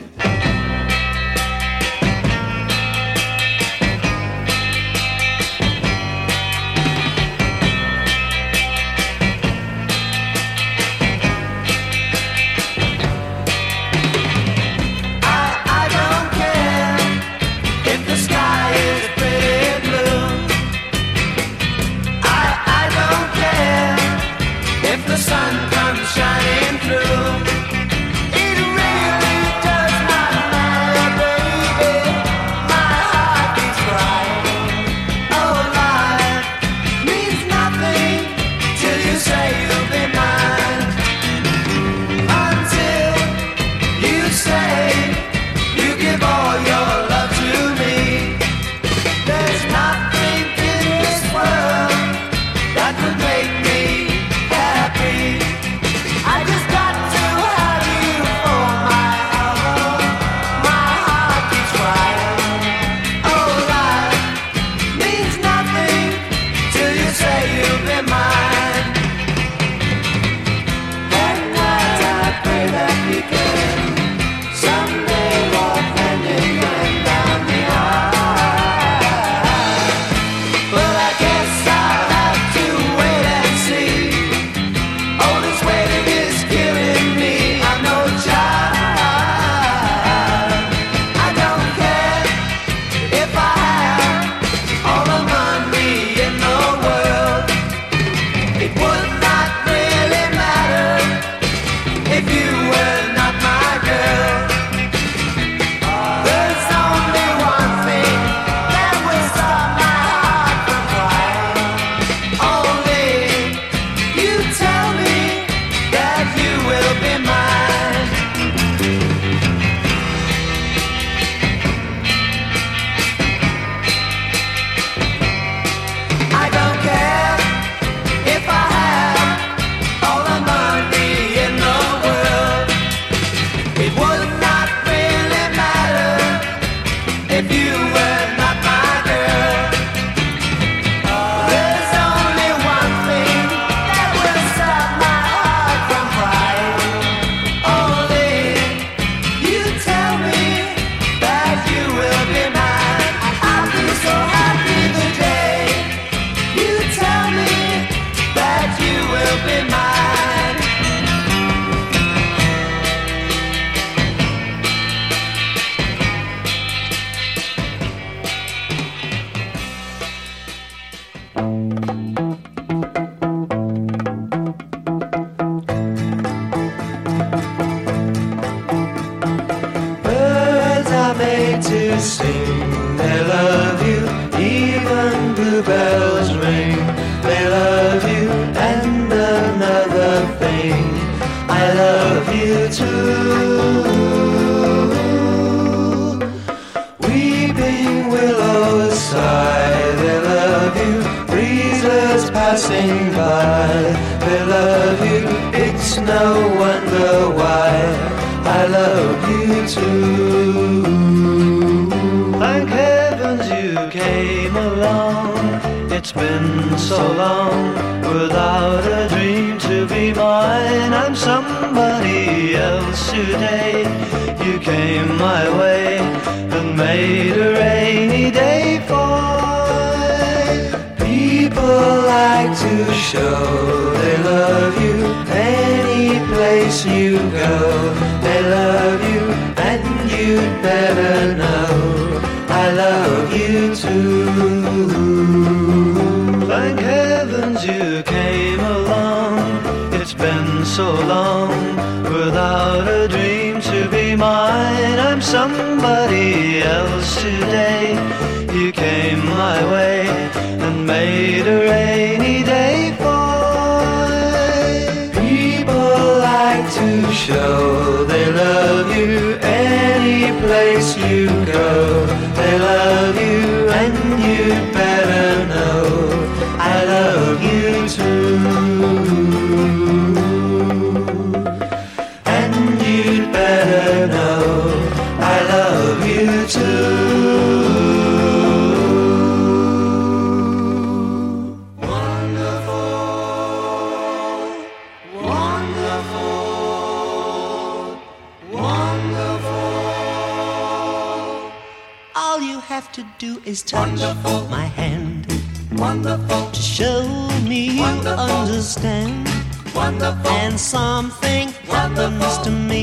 wonderful. My hand, wonderful. To show me wonderful. you understand. Wonderful. And something wonderful. happens to me.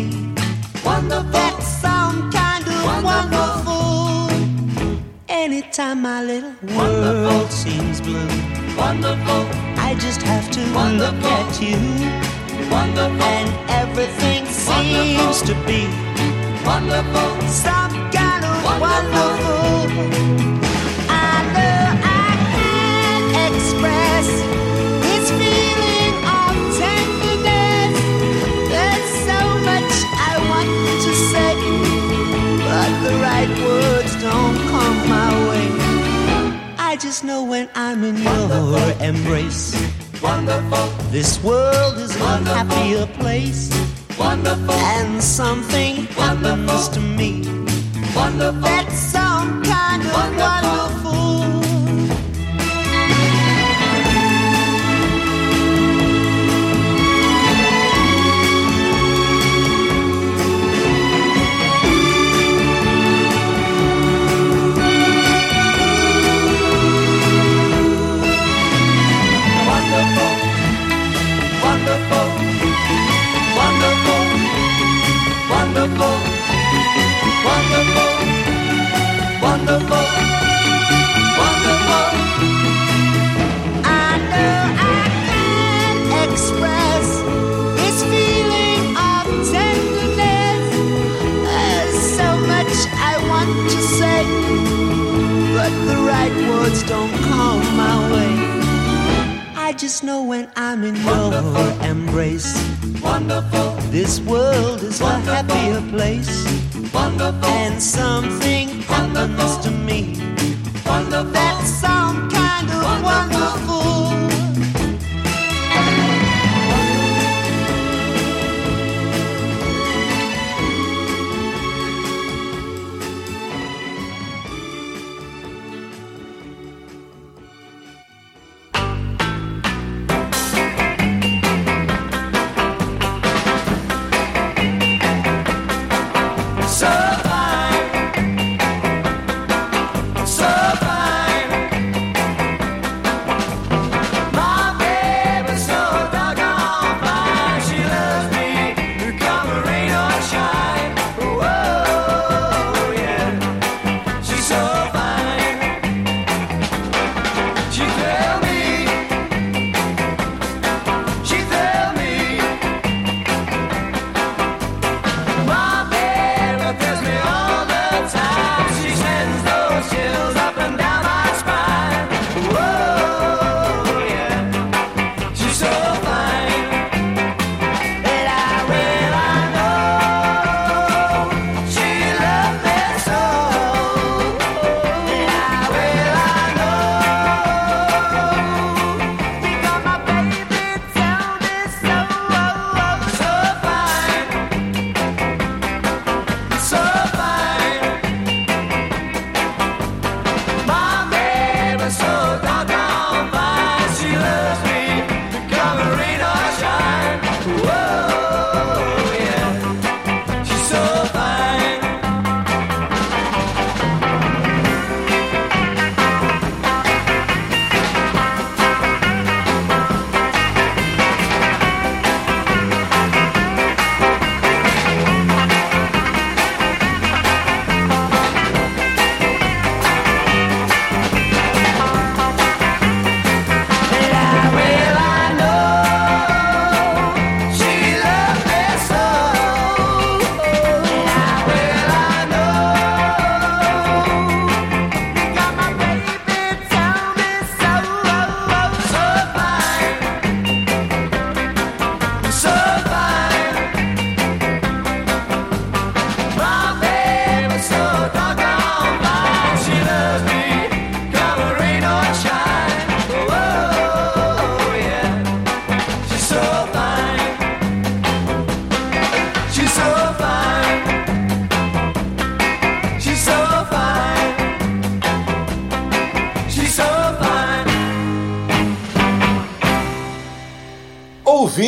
Wonderful. That's some kind of wonderful. Anytime my little world seems blue. Wonderful. I just have to look at you. Wonderful. And everything seems to be wonderful. Something know when I'm in Wonderful. your embrace. Wonderful. This world is a happier place. Wonderful. And something Wonderful. happens to me. Wonderful. That's some kind of Wonderful. words don't come my way. I just know when I'm in wonderful. your embrace. Wonderful. This world is wonderful. a happier place. Wonderful. And something wonderful. happens to me. Wonderful. That's some kind of wonderful.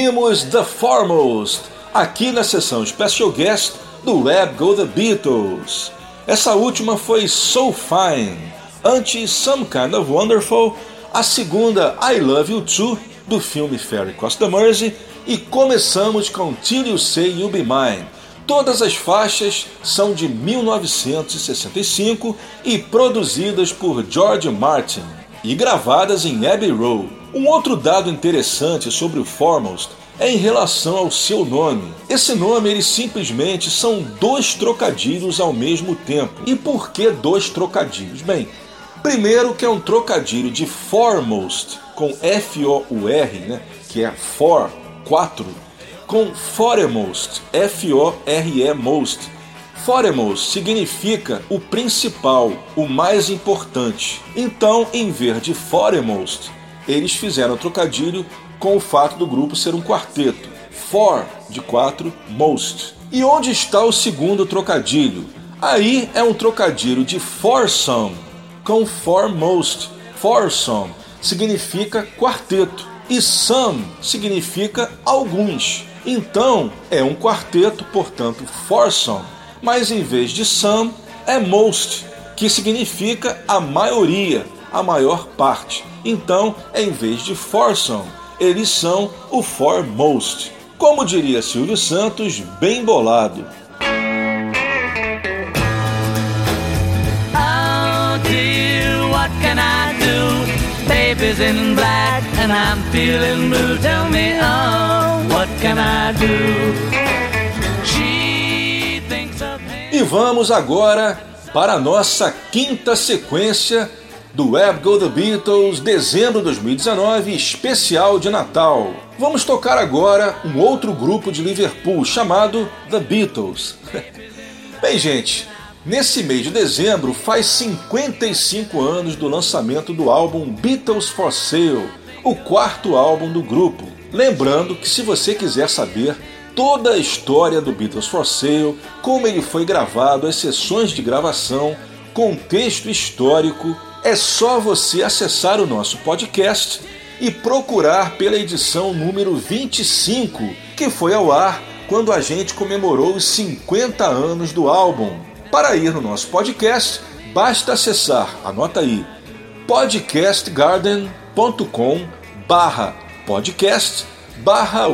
Ouvimos The Foremost, aqui na sessão Special Guest do Web Go The Beatles. Essa última foi So Fine, antes Some Kind of Wonderful, a segunda I Love You Too, do filme Ferry Cross the Mersey, e começamos com Till You Say You'll Be Mine. Todas as faixas são de 1965 e produzidas por George Martin e gravadas em Abbey Road. Um outro dado interessante sobre o Foremost é em relação ao seu nome. Esse nome eles simplesmente são dois trocadilhos ao mesmo tempo. E por que dois trocadilhos? Bem, primeiro que é um trocadilho de foremost com F O U R, né, que é for, quatro, com foremost, F O R E most. Foremost significa o principal, o mais importante. Então, em vez de foremost, eles fizeram trocadilho com o fato do grupo ser um quarteto. For, de quatro, most. E onde está o segundo trocadilho? Aí é um trocadilho de foursome com foremost. Foursome significa quarteto e some significa alguns. Então é um quarteto, portanto, foursome, mas em vez de some é most, que significa a maioria, a maior parte. Então, em vez de foursome, eles são o foremost. Como diria Silvio Santos, bem bolado. Oh dear, what can I do? Baby's in black and I'm feeling blue. Tell me, oh, what can I do? She thinks of me. E vamos agora para a nossa quinta sequência do Web Go The Beatles, dezembro de 2019, especial de Natal. Vamos tocar agora um outro grupo de Liverpool chamado The Beatles. Bem, gente, nesse mês de dezembro faz 55 anos do lançamento do álbum Beatles for Sale, o quarto álbum do grupo. Lembrando que se você quiser saber toda a história do Beatles for Sale, como ele foi gravado, as sessões de gravação, contexto histórico, é só você acessar o nosso podcast e procurar pela edição número 25, que foi ao ar quando a gente comemorou os 50 anos do álbum. Para ir no nosso podcast, basta acessar, anota aí, podcastgarden.com barra podcast barra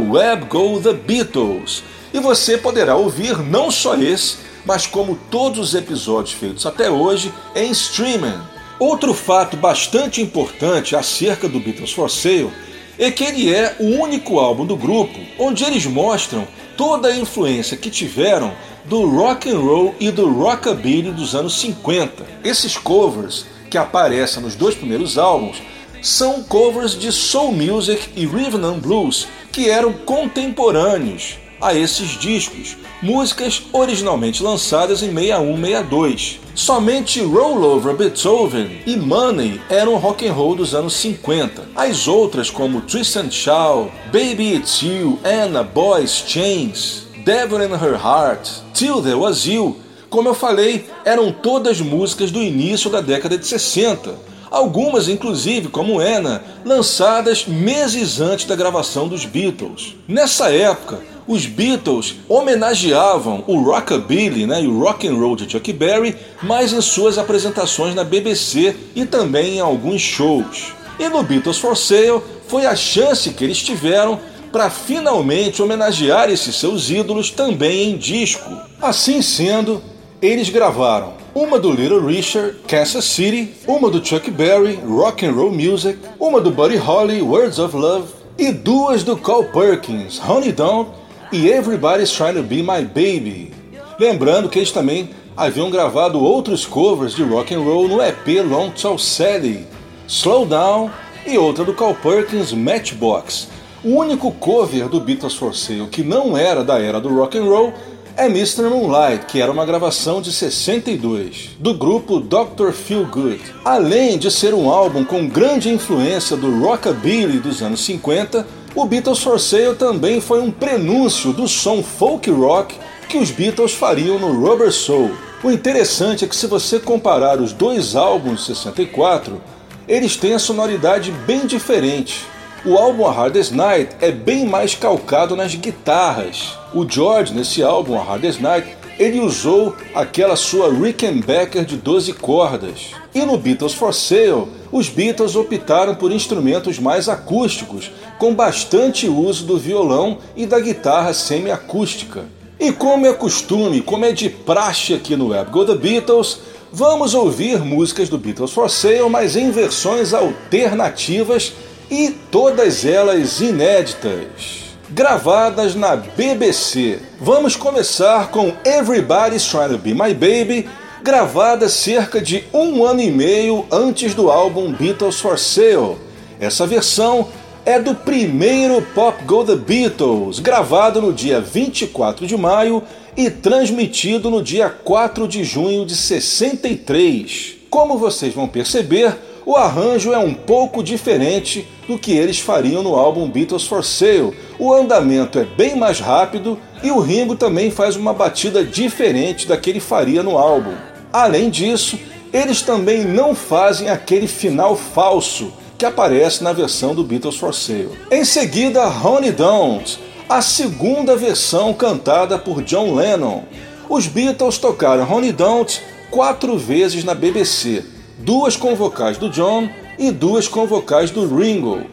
the Beatles e você poderá ouvir não só esse, mas como todos os episódios feitos até hoje em streaming. Outro fato bastante importante acerca do Beatles for Sale é que ele é o único álbum do grupo onde eles mostram toda a influência que tiveram do rock and roll e do rockabilly dos anos 50. Esses covers que aparecem nos dois primeiros álbuns são covers de soul music e rhythm and blues que eram contemporâneos a esses discos, músicas originalmente lançadas em 61-62. Somente Roll Over Beethoven e Money eram rock and roll dos anos 50. As outras, como Twist and Shout, Baby It's You, Anna Boy's Chains, Devil in Her Heart, Till There Was You, como eu falei, eram todas músicas do início da década de 60 algumas inclusive, como Anna, lançadas meses antes da gravação dos Beatles. Nessa época, os Beatles homenageavam o rockabilly né, e o rock and roll de Chuck Berry, mais em suas apresentações na BBC e também em alguns shows. E no Beatles for Sale foi a chance que eles tiveram para finalmente homenagear esses seus ídolos também em disco. Assim sendo, eles gravaram uma do Little Richard, Kansas City, uma do Chuck Berry, Rock and Roll Music, uma do Buddy Holly, Words of Love, e duas do Carl Perkins, Honey Don't e Everybody's Trying to Be My Baby. Lembrando que eles também haviam gravado outros covers de rock and roll no EP Long Tall Sally, Slow Down e outra do Carl Perkins, Matchbox. O único cover do Beatles for Sale que não era da era do rock and roll é Mr. Moonlight, que era uma gravação de 62, do grupo Dr. Feel Good. Além de ser um álbum com grande influência do rockabilly dos anos 50, o Beatles for Sale também foi um prenúncio do som folk rock que os Beatles fariam no Rubber Soul. O interessante é que se você comparar os dois álbuns de 64, eles têm a sonoridade bem diferente. o álbum A Hardest Night é bem mais calcado nas guitarras. O George, nesse álbum A Hardest Night, ele usou aquela sua Rickenbacker de 12 cordas. E no Beatles for Sale, os Beatles optaram por instrumentos mais acústicos, com bastante uso do violão e da guitarra semiacústica. E como é costume, como é de praxe aqui no Web Go The Beatles, vamos ouvir músicas do Beatles for Sale, mas em versões alternativas e todas elas inéditas, gravadas na BBC. Vamos começar com Everybody's Trying to Be My Baby, gravada cerca de um ano e meio antes do álbum Beatles for Sale. Essa versão é do primeiro Pop Go The Beatles, gravado no dia 24 de maio e transmitido no dia 4 de junho de 63. Como vocês vão perceber, o arranjo é um pouco diferente do que eles fariam no álbum Beatles for Sale. O andamento é bem mais rápido e o Ringo também faz uma batida diferente da que ele faria no álbum. Além disso, eles também não fazem aquele final falso que aparece na versão do Beatles for Sale. Em seguida, Honey Don't, a segunda versão cantada por John Lennon. Os Beatles tocaram Honey Don't quatro vezes na BBC, duas com vocais do John e duas com vocais do Ringo.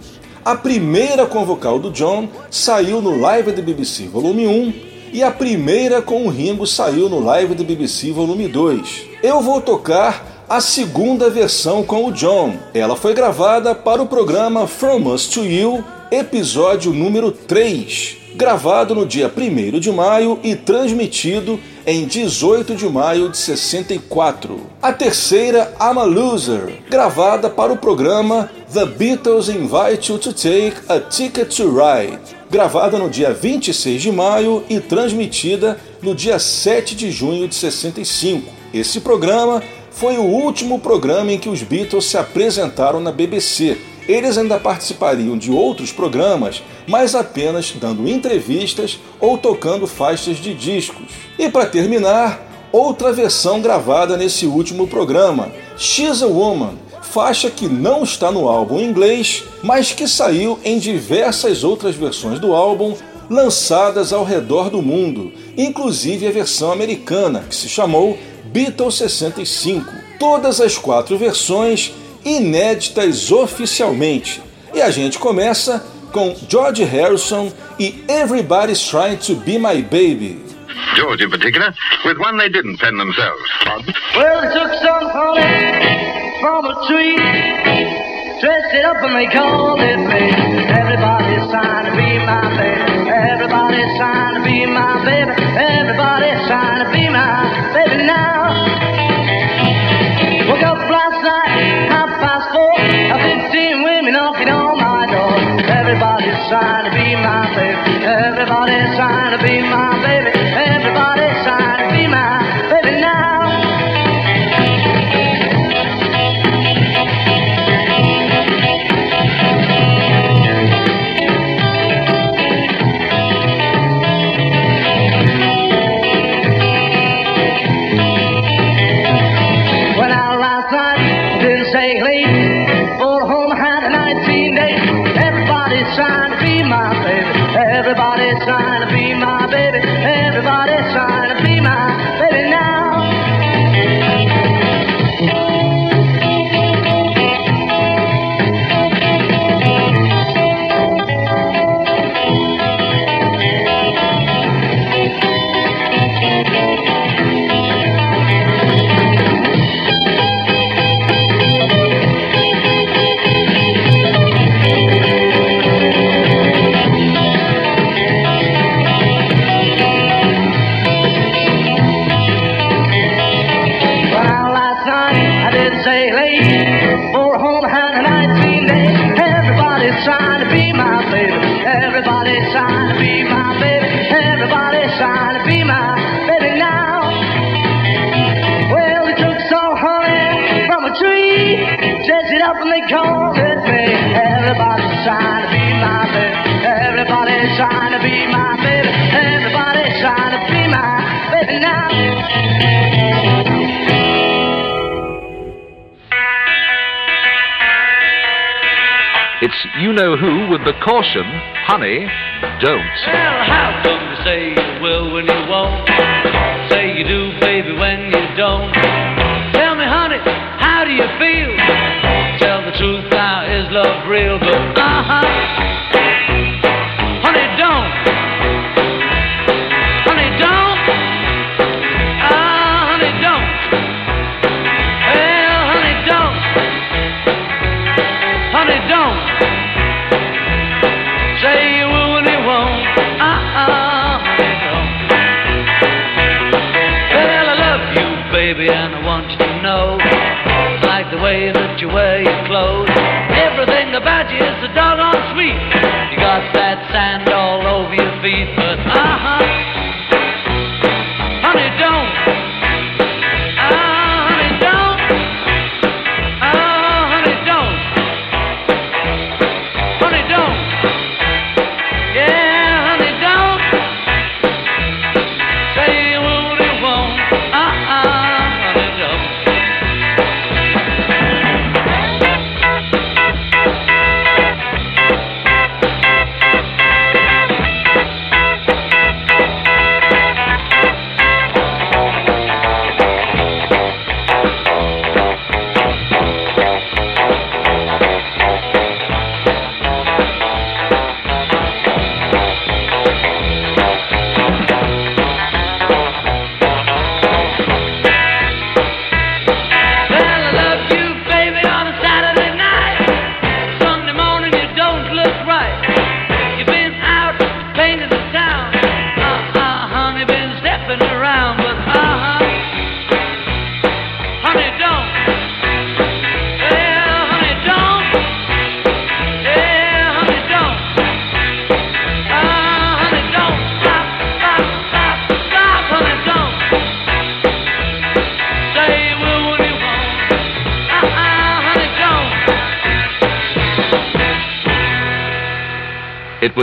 A primeira com vocal do John saiu no Live do BBC Volume 1 e a primeira com o Ringo saiu no Live do BBC Volume 2. Eu vou tocar a segunda versão com o John. Ela foi gravada para o programa From Us to You, episódio número 3, gravado no dia 1 de maio e transmitido em 18 de maio de 64. A terceira, I'm a Loser, gravada para o programa The Beatles Invite You to Take a Ticket to Ride, gravada no dia 26 de maio e transmitida no dia 7 de junho de 65. Esse programa foi o último programa em que os Beatles se apresentaram na BBC. Eles ainda participariam de outros programas, mas apenas dando entrevistas ou tocando faixas de discos. E para terminar, outra versão gravada nesse último programa, She's a Woman, faixa que não está no álbum em inglês, mas que saiu em diversas outras versões do álbum lançadas ao redor do mundo, inclusive a versão americana, que se chamou Beatles 65. Todas as quatro versões inéditas oficialmente. E a gente começa com George Harrison e Everybody's Trying to Be My Baby. George in particular, with one they didn't pen themselves. Well, took some from a tree, dressed it up and they called it me. Everybody's trying to be my baby. Everybody's trying to be my baby. Everybody's trying to be my baby now. Woke up last night, half past four. I've seen women knocking on my door. Everybody's trying to be my baby. Everybody's trying to be my baby. Caution, honey, don't. Well, how come you say you will when you won't? Say you do,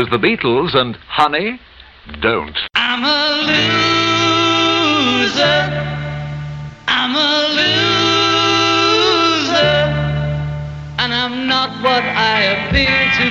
There's the Beatles and Honey, Don't. I'm a loser. I'm a loser. And I'm not what I appear to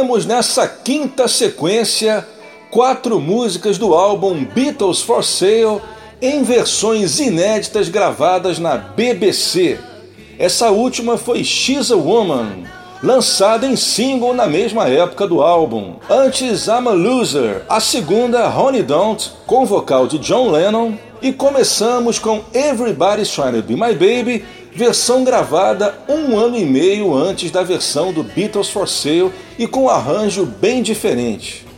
Ouvimos nessa quinta sequência quatro músicas do álbum Beatles for Sale em versões inéditas gravadas na BBC. Essa última foi She's a Woman, lançada em single na mesma época do álbum. Antes, I'm a Loser, a segunda, Honey Don't, com vocal de John Lennon. E começamos com Everybody's Trying to Be My Baby, versão gravada um ano e meio antes da versão do Beatles for Sale e com um arranjo bem diferente.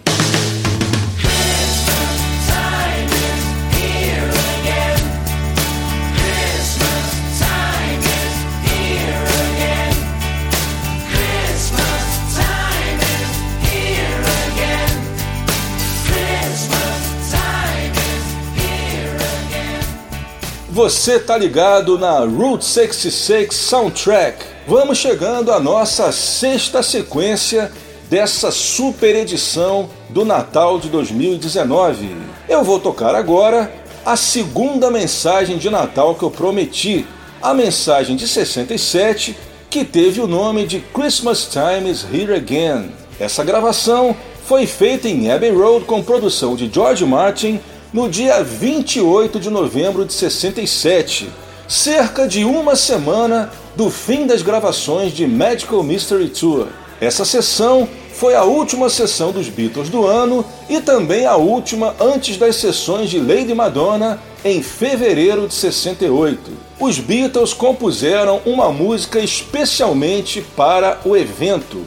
Você tá ligado na Route 66 Soundtrack. Vamos chegando à nossa sexta sequência dessa super edição do Natal de 2019. Eu vou tocar agora a segunda mensagem de Natal que eu prometi, a mensagem de 67, que teve o nome de Christmas Time is Here Again. Essa gravação foi feita em Abbey Road com produção de George Martin no dia 28 de novembro de 67, cerca de uma semana do fim das gravações de Magical Mystery Tour. Essa sessão foi a última sessão dos Beatles do ano e também a última antes das sessões de Lady Madonna em fevereiro de 68. Os Beatles compuseram uma música especialmente para o evento,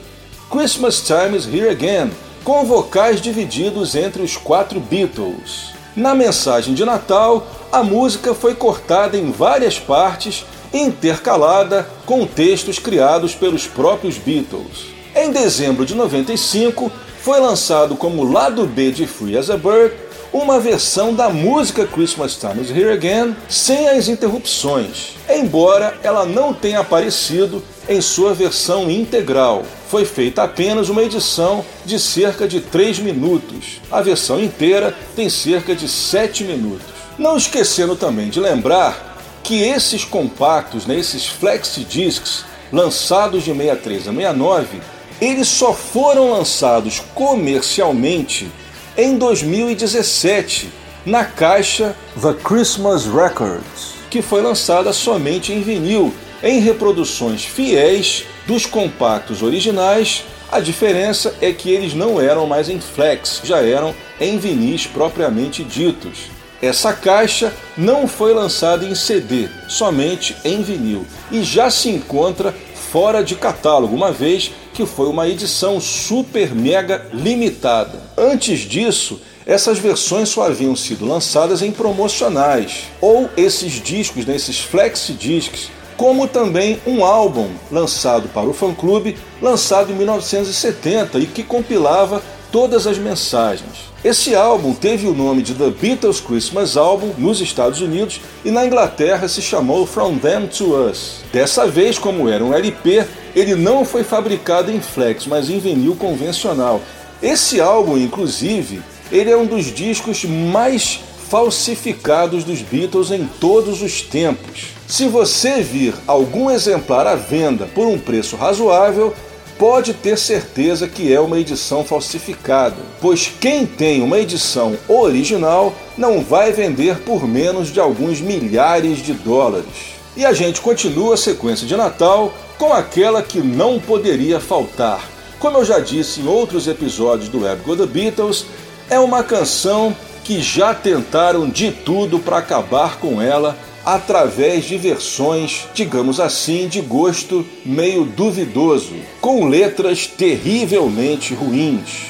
Christmas Time is Here Again, com vocais divididos entre os quatro Beatles. Na mensagem de Natal, a música foi cortada em várias partes, intercalada com textos criados pelos próprios Beatles. Em dezembro de 95, foi lançado como lado B de Free as a Bird uma versão da música Christmas Time is Here Again sem as interrupções, embora ela não tenha aparecido em sua versão integral. Foi feita apenas uma edição de cerca de 3 minutos. A versão inteira tem cerca de 7 minutos. Não esquecendo também de lembrar que esses compactos, né, esses flexi discs lançados de 63 a 69, eles só foram lançados comercialmente em 2017 na caixa The Christmas Records, que foi lançada somente em vinil, em reproduções fiéis dos compactos originais. A diferença é que eles não eram mais em flex, já eram em vinis propriamente ditos. Essa caixa não foi lançada em CD, somente em vinil, e já se encontra fora de catálogo, uma vez que foi uma edição super mega limitada. Antes disso, essas versões só haviam sido lançadas em promocionais, ou esses discos, né, esses flex discs, como também um álbum lançado para o fã-clube, lançado em 1970 e que compilava todas as mensagens. Esse álbum teve o nome de The Beatles Christmas Album nos Estados Unidos e na Inglaterra se chamou From Them to Us. Dessa vez, como era um LP, ele não foi fabricado em flex, mas em vinil convencional. Esse álbum, inclusive, ele é um dos discos mais falsificados dos Beatles em todos os tempos. Se você vir algum exemplar à venda por um preço razoável, pode ter certeza que é uma edição falsificada, pois quem tem uma edição original não vai vender por menos de alguns milhares de dólares. E a gente continua a sequência de Natal com aquela que não poderia faltar. Como eu já disse em outros episódios do Web Go The Beatles, é uma canção que já tentaram de tudo para acabar com ela através de versões, digamos assim, de gosto meio duvidoso, com letras terrivelmente ruins.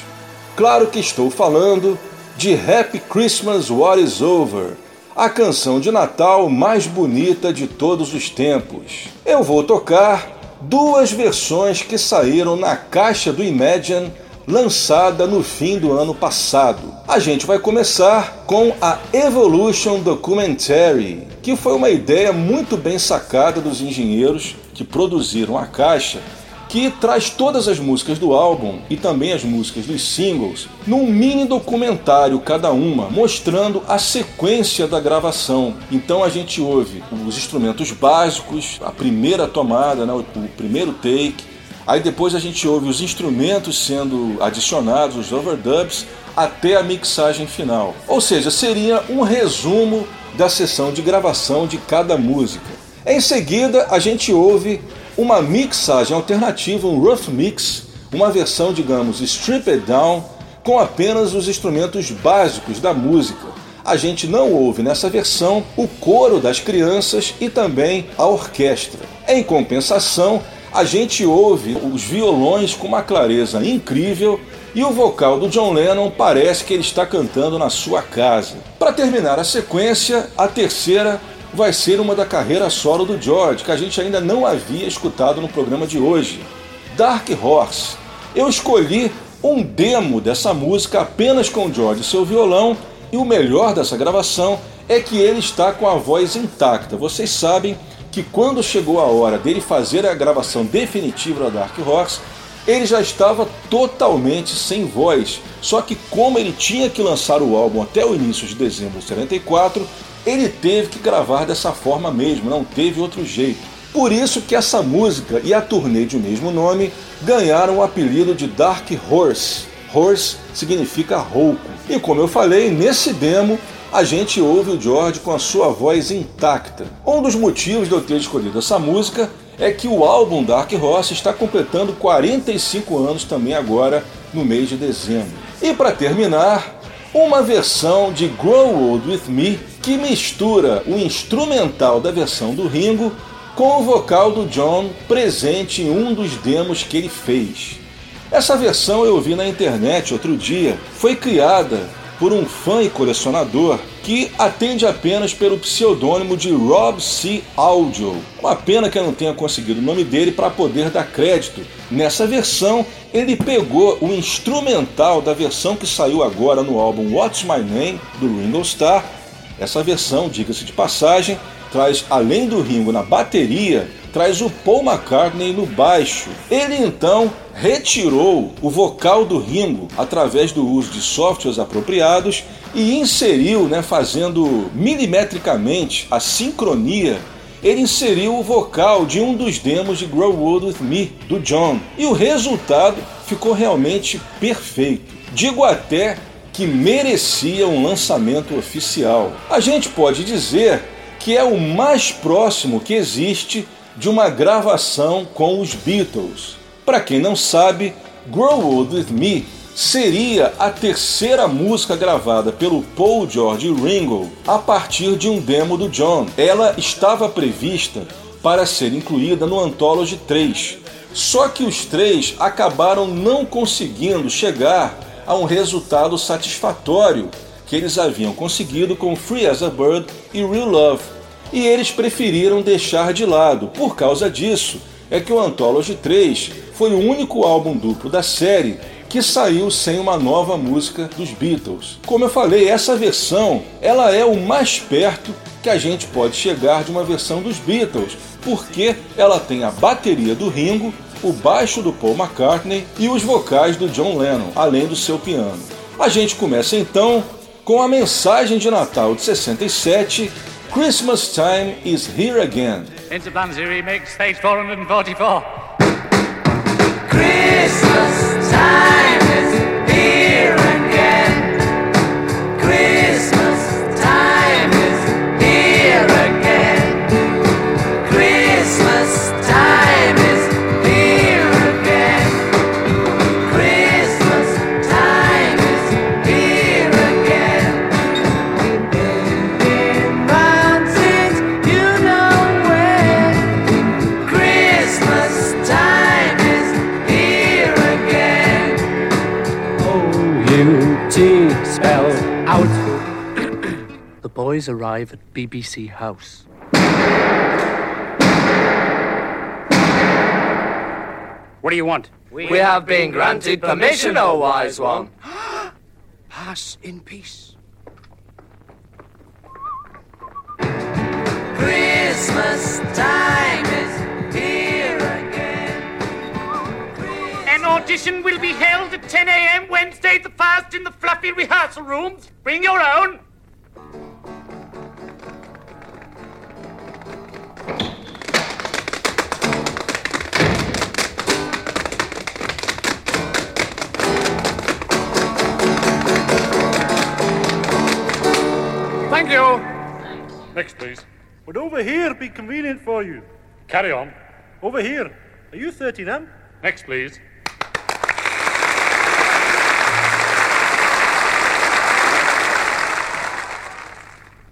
Claro que estou falando de Happy Christmas What Is Over, a canção de Natal mais bonita de todos os tempos. Eu vou tocar duas versões que saíram na caixa do Imagine lançada no fim do ano passado. A gente vai começar com a Evolution Documentary, que foi uma ideia muito bem sacada dos engenheiros que produziram a caixa, que traz todas as músicas do álbum e também as músicas dos singles num mini documentário cada uma, mostrando a sequência da gravação. Então a gente ouve os instrumentos básicos, a primeira tomada, né, o primeiro take, Aí depois a gente ouve os instrumentos sendo adicionados, os overdubs, até a mixagem final. Ou seja, seria um resumo da sessão de gravação de cada música. Em seguida, a gente ouve uma mixagem alternativa, um rough mix, uma versão, digamos, stripped down, com apenas os instrumentos básicos da música. A gente não ouve nessa versão o coro das crianças e também a orquestra. Em compensação, a gente ouve os violões com uma clareza incrível e o vocal do John Lennon parece que ele está cantando na sua casa. Para terminar a sequência, a terceira vai ser uma da carreira solo do George, que a gente ainda não havia escutado no programa de hoje. Dark Horse. Eu escolhi um demo dessa música apenas com o George e seu violão, e o melhor dessa gravação é que ele está com a voz intacta. Vocês sabem que quando chegou a hora dele fazer a gravação definitiva da Dark Horse, ele já estava totalmente sem voz. Só que como ele tinha que lançar o álbum até o início de dezembro de 74, ele teve que gravar dessa forma mesmo, não teve outro jeito. Por isso que essa música e a turnê de mesmo nome ganharam o apelido de Dark Horse. Horse significa rouco. E como eu falei, nesse demo a gente ouve o George com a sua voz intacta. Um dos motivos de eu ter escolhido essa música é que o álbum Dark Horse está completando 45 anos também agora no mês de dezembro. E para terminar, uma versão de Grow Old With Me que mistura o instrumental da versão do Ringo com o vocal do John presente em um dos demos que ele fez. Essa versão eu vi na internet outro dia, foi criada por um fã e colecionador que atende apenas pelo pseudônimo de Rob C. Audio. Uma pena que eu não tenha conseguido o nome dele para poder dar crédito. Nessa versão, ele pegou o instrumental da versão que saiu agora no álbum What's My Name, do Ringo Starr. Essa versão, diga-se de passagem, traz, além do Ringo na bateria, traz o Paul McCartney no baixo. Ele então retirou o vocal do Ringo através do uso de softwares apropriados e inseriu, né, fazendo milimetricamente a sincronia ele inseriu o vocal de um dos demos de Grow Old With Me, do John, e o resultado ficou realmente perfeito. Digo até que merecia um lançamento oficial. A gente pode dizer que é o mais próximo que existe de uma gravação com os Beatles. Para quem não sabe, Grow Old With Me seria a terceira música gravada pelo Paul George Ringo a partir de um demo do John. Ela estava prevista para ser incluída no Anthology 3. Só que os três acabaram não conseguindo chegar a um resultado satisfatório que eles haviam conseguido com Free as a Bird e Real Love. E eles preferiram deixar de lado. Por causa disso, é que o Anthology 3 foi o único álbum duplo da série que saiu sem uma nova música dos Beatles. Como eu falei, essa versão ela é o mais perto que a gente pode chegar de uma versão dos Beatles, porque ela tem a bateria do Ringo, o baixo do Paul McCartney e os vocais do John Lennon, além do seu piano. A gente começa então com a mensagem de Natal de 67, Christmas Time is Here Again. Into Banzi remix, page 444. Christmas boys arrive at BBC House. What do you want? We have been granted permission, O wise one. Pass in peace. Christmas time is here again. An audition will be held at 10 a.m. Wednesday the 1st in the fluffy rehearsal rooms. Bring your own. You. Next, please. Would over here be convenient for you? Carry on. Over here. Are you 13 M? Next, please.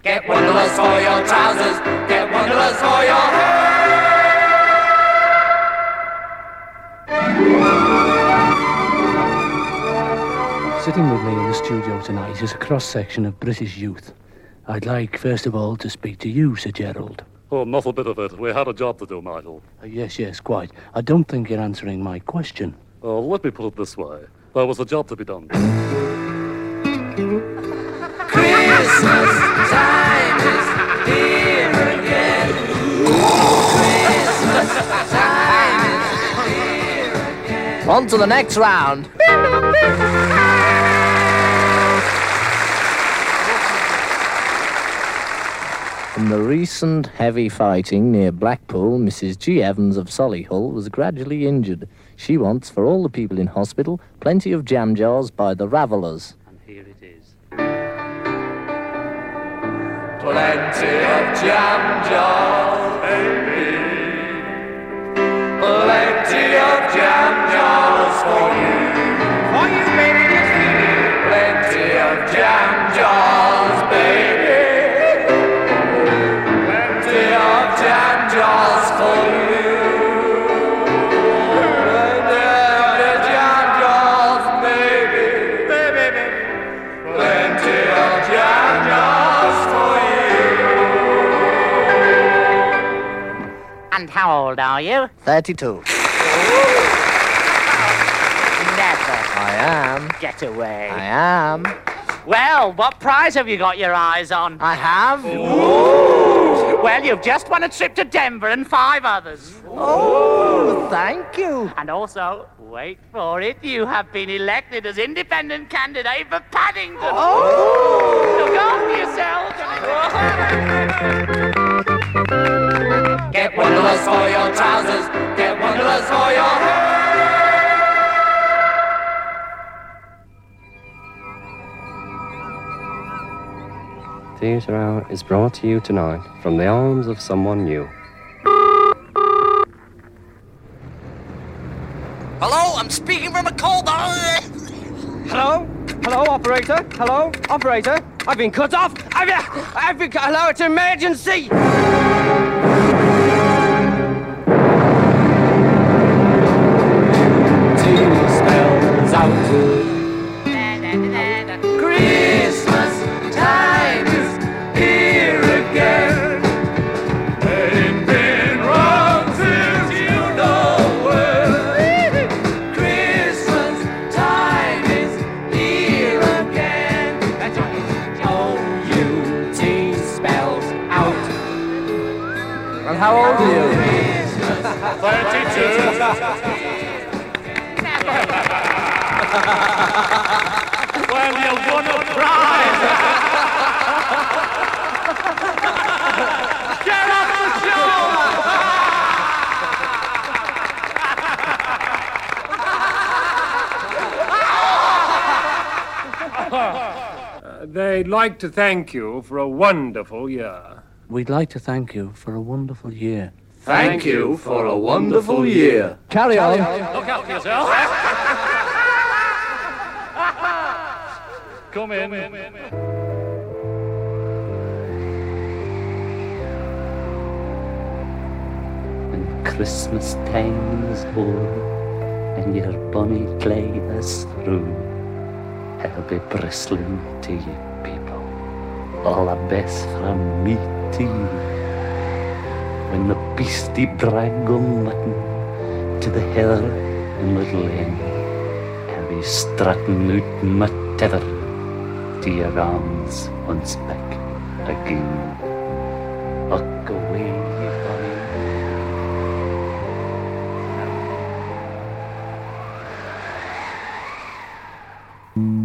Get wonderless for your trousers. Get wonderless for your hair. Sitting with me in the studio tonight is a cross section of British youth. I'd like, first of all, to speak to you, Sir Gerald. Oh, not a bit of it. We had a job to do, Michael. Uh, yes, yes, quite. I don't think you're answering my question. Uh, let me put it this way. There was a job to be done. Christmas time is here again. Christmas time is here again. On to the next round. In the recent heavy fighting near Blackpool, Mrs. G. Evans of Solihull was gradually injured. She wants, for all the people in hospital, plenty of jam jars by the Ravellers. And here it is. Plenty of jam jars, baby. Plenty of jam jars for you. For you, baby. Plenty of jam jars, are you? 32. Never. I am. Get away. I am. Well, what prize have you got your eyes on? I have. Well, you've just won a trip to Denver and five others. Oh, thank you. And also, wait for it, you have been elected as independent candidate for Paddington. Oh. Look after yourself. Get wonderless for your trousers. Get wonderless for your hair. Theatre Hour is brought to you tonight from the arms of someone new. Hello, I'm speaking from a cold. Hello? Hello, operator? Hello, operator? I've been cut off. I've, I've been. Hello, it's an emergency. How old are you? well, you won a prize! Get up the Uh, they'd like to thank you for a wonderful year. We'd like to thank you for a wonderful year. Thank you for a wonderful year. Carry on. Look out for yourself. Come in. When Christmas time is o'er and your bonny clay is through, I'll be bristling to you people, all the best from me to. When the beastie brag go mutton to the heather in Little Inn, I'll be strutting out my tether to your arms once back again. Look away, you have a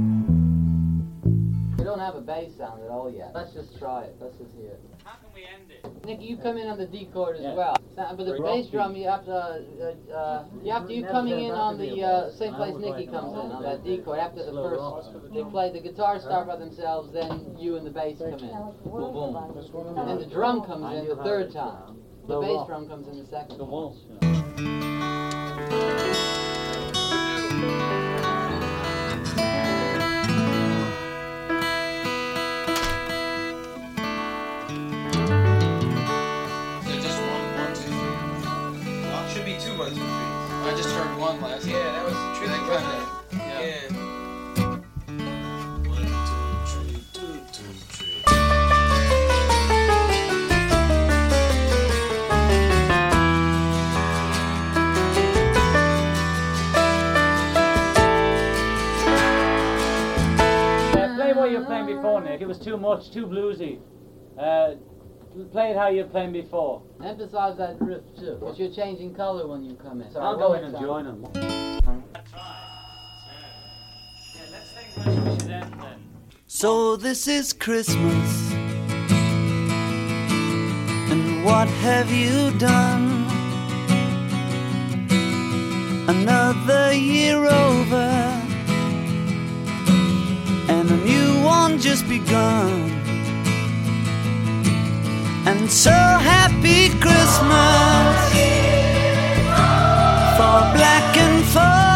bass sound at all yet. Let's just try it. Let's just hear it. How can we end it? Nick, you come in on the D chord as well. But the Right. bass drum, you have to, uh, uh, you have to, you coming in on the uh, same place Nicky comes in on that D chord after the first. They play the guitars start by themselves, then you and the bass come in. Boom, boom. And then the drum comes in the third time. The bass drum comes in the second. time. So just heard one last. Yeah, that was the trick. Kind of. Yeah. Uh, play what you were playing before, Nick. It was too much, too bluesy. Uh, play it how you were playing before. Emphasize that riff too, because you're changing color when you come in. So I'll go in and join them. So this is Christmas. And what have you done? Another year over. And a new one just begun. And so happy Christmas. For black and for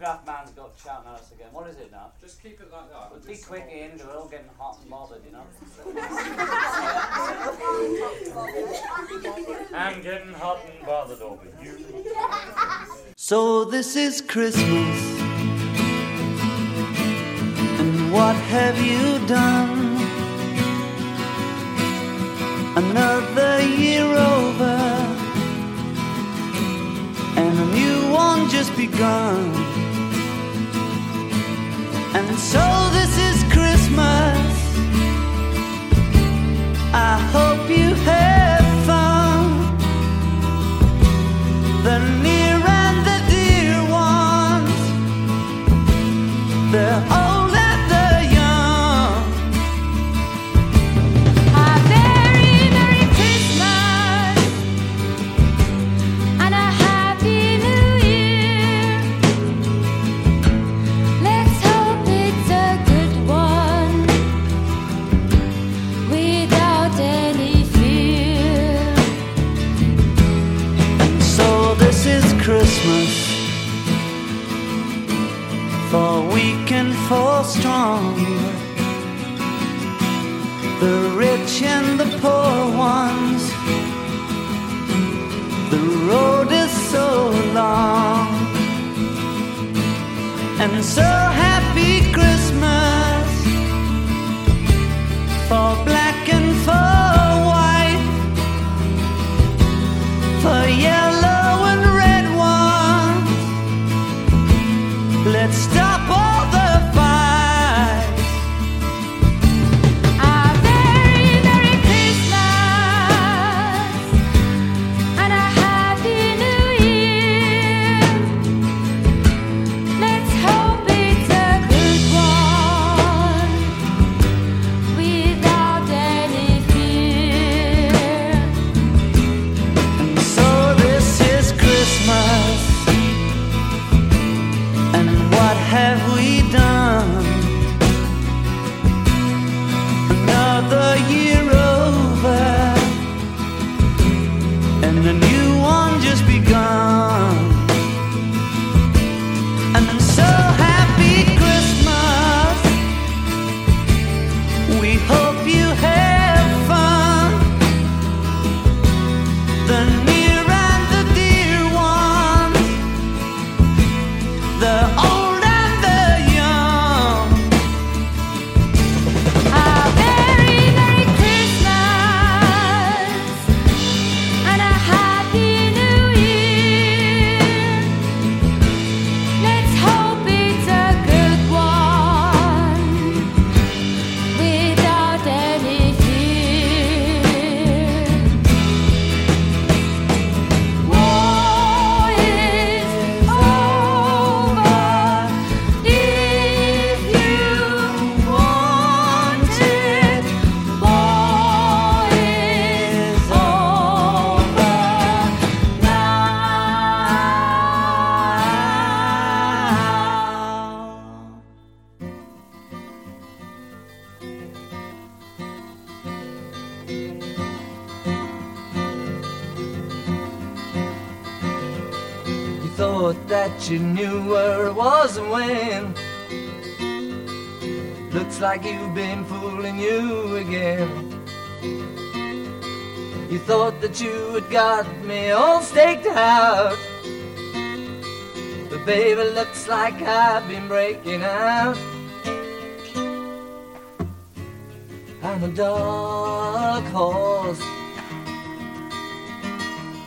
With photograph man's got shouting at us again. What is it now? Just keep it like that. Well, be quick in, we're all getting hot and bothered, you know. I'm getting hot and bothered over you. So this is Christmas. And what have you done? Another year over. And a new one just begun. And so this is Christmas. I hope you weak and for strong. The rich and the poor ones. The road is so long. And so happy Christmas for black Like you've been fooling you again. You thought that you had got me all staked out. But baby, looks like I've been breaking out. I'm a dark horse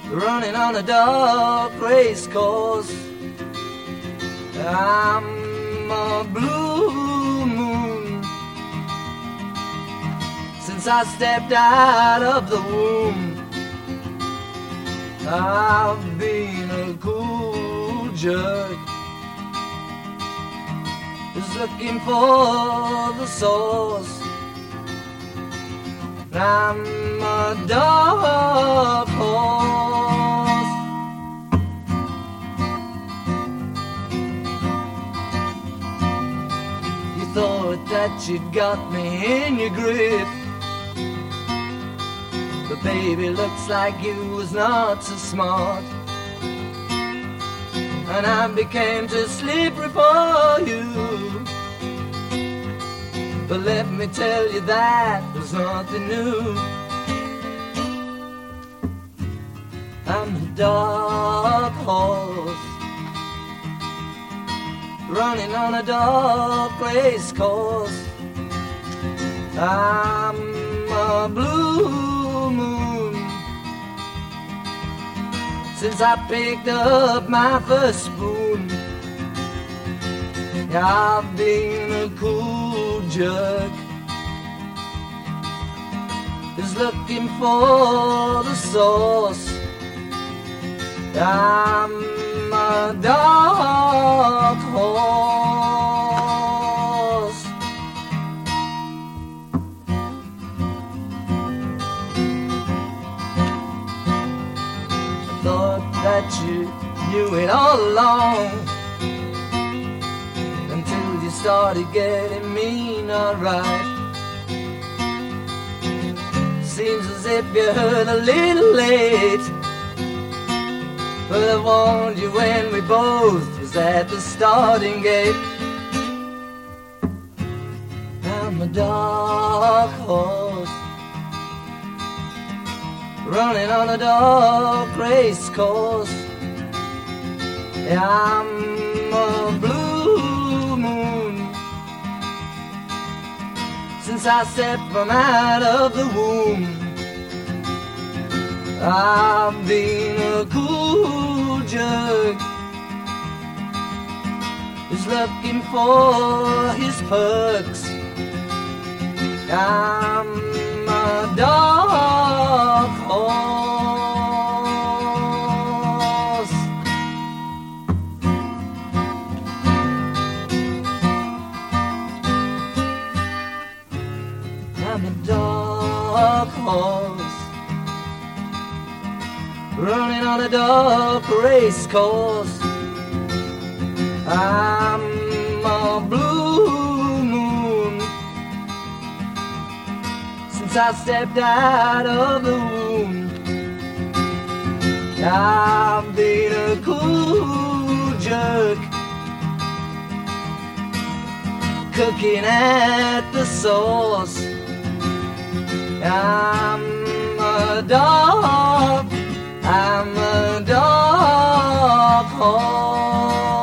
running on a dark race course. I'm a blue since I stepped out of the womb. I've been a cool jerk, just looking for the source. I'm a dog horse. You thought that you'd got me in your grip. Baby, looks like you was not so smart. And I became too slippery for you. But let me tell you that was nothing new. I'm a dark horse running on a dark race course. I'm a blue since I picked up my first spoon. I've been a cool jerk who's looking for the source. I'm a dark all along until you started getting mean, alright. Seems as if you heard a little late. But I warned you when we both was at the starting gate. I'm a dark horse running on a dark race course. I'm a blue moon since I stepped from out of the womb. I've been a cool jerk who's looking for his perks. I'm a dark horse. Running on a dark race course. I'm a blue moon since I stepped out of the womb. I've been a cool jerk cooking at the sauce. I'm a dog. I'm a dark horse.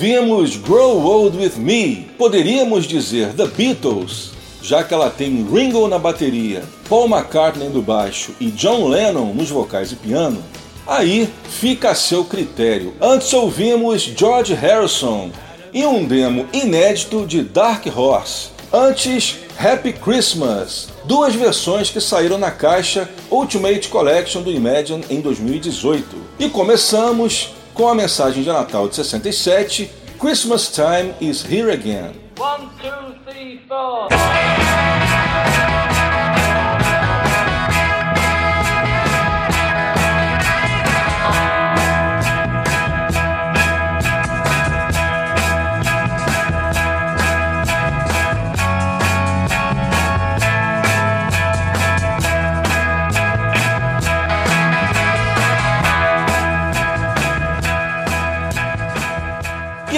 Ouvimos Grow Old With Me, poderíamos dizer The Beatles, já que ela tem Ringo na bateria, Paul McCartney no baixo e John Lennon nos vocais e piano. Aí fica a seu critério. Antes ouvimos George Harrison e um demo inédito de Dark Horse. Antes, Happy Christmas, duas versões que saíram na caixa Ultimate Collection do Imagine em 2018. E começamos com a mensagem de Natal de 67, Christmas Time is Here Again. One, two, three,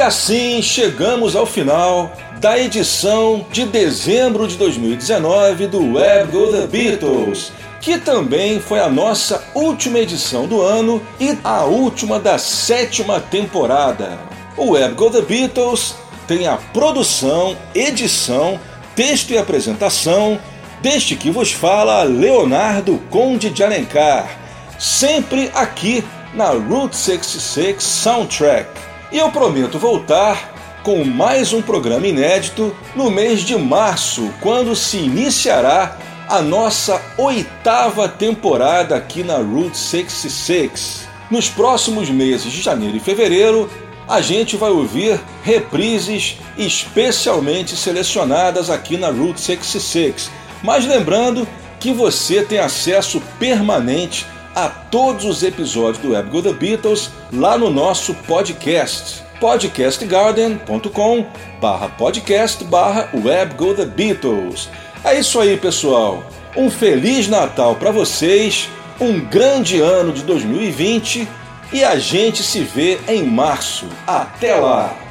assim chegamos ao final da edição de dezembro de 2019 do Web Go The Beatles, que também foi a nossa última edição do ano e a última da sétima temporada. O Web Go The Beatles tem a produção, edição, texto e apresentação deste que vos fala Leonardo Conde de Alencar, sempre aqui na Route 66 Soundtrack. E eu prometo voltar com mais um programa inédito no mês de março, quando se iniciará a nossa oitava temporada aqui na Route 66. Nos próximos meses de janeiro e fevereiro, a gente vai ouvir reprises especialmente selecionadas aqui na Route 66. Mas lembrando que você tem acesso permanente a todos os episódios do Web Go The Beatles lá no nosso podcast podcastgarden.com barra podcast barra The Beatles. É isso aí, pessoal. Um Feliz Natal para vocês, um grande ano de 2020 e a gente se vê em março. Até lá!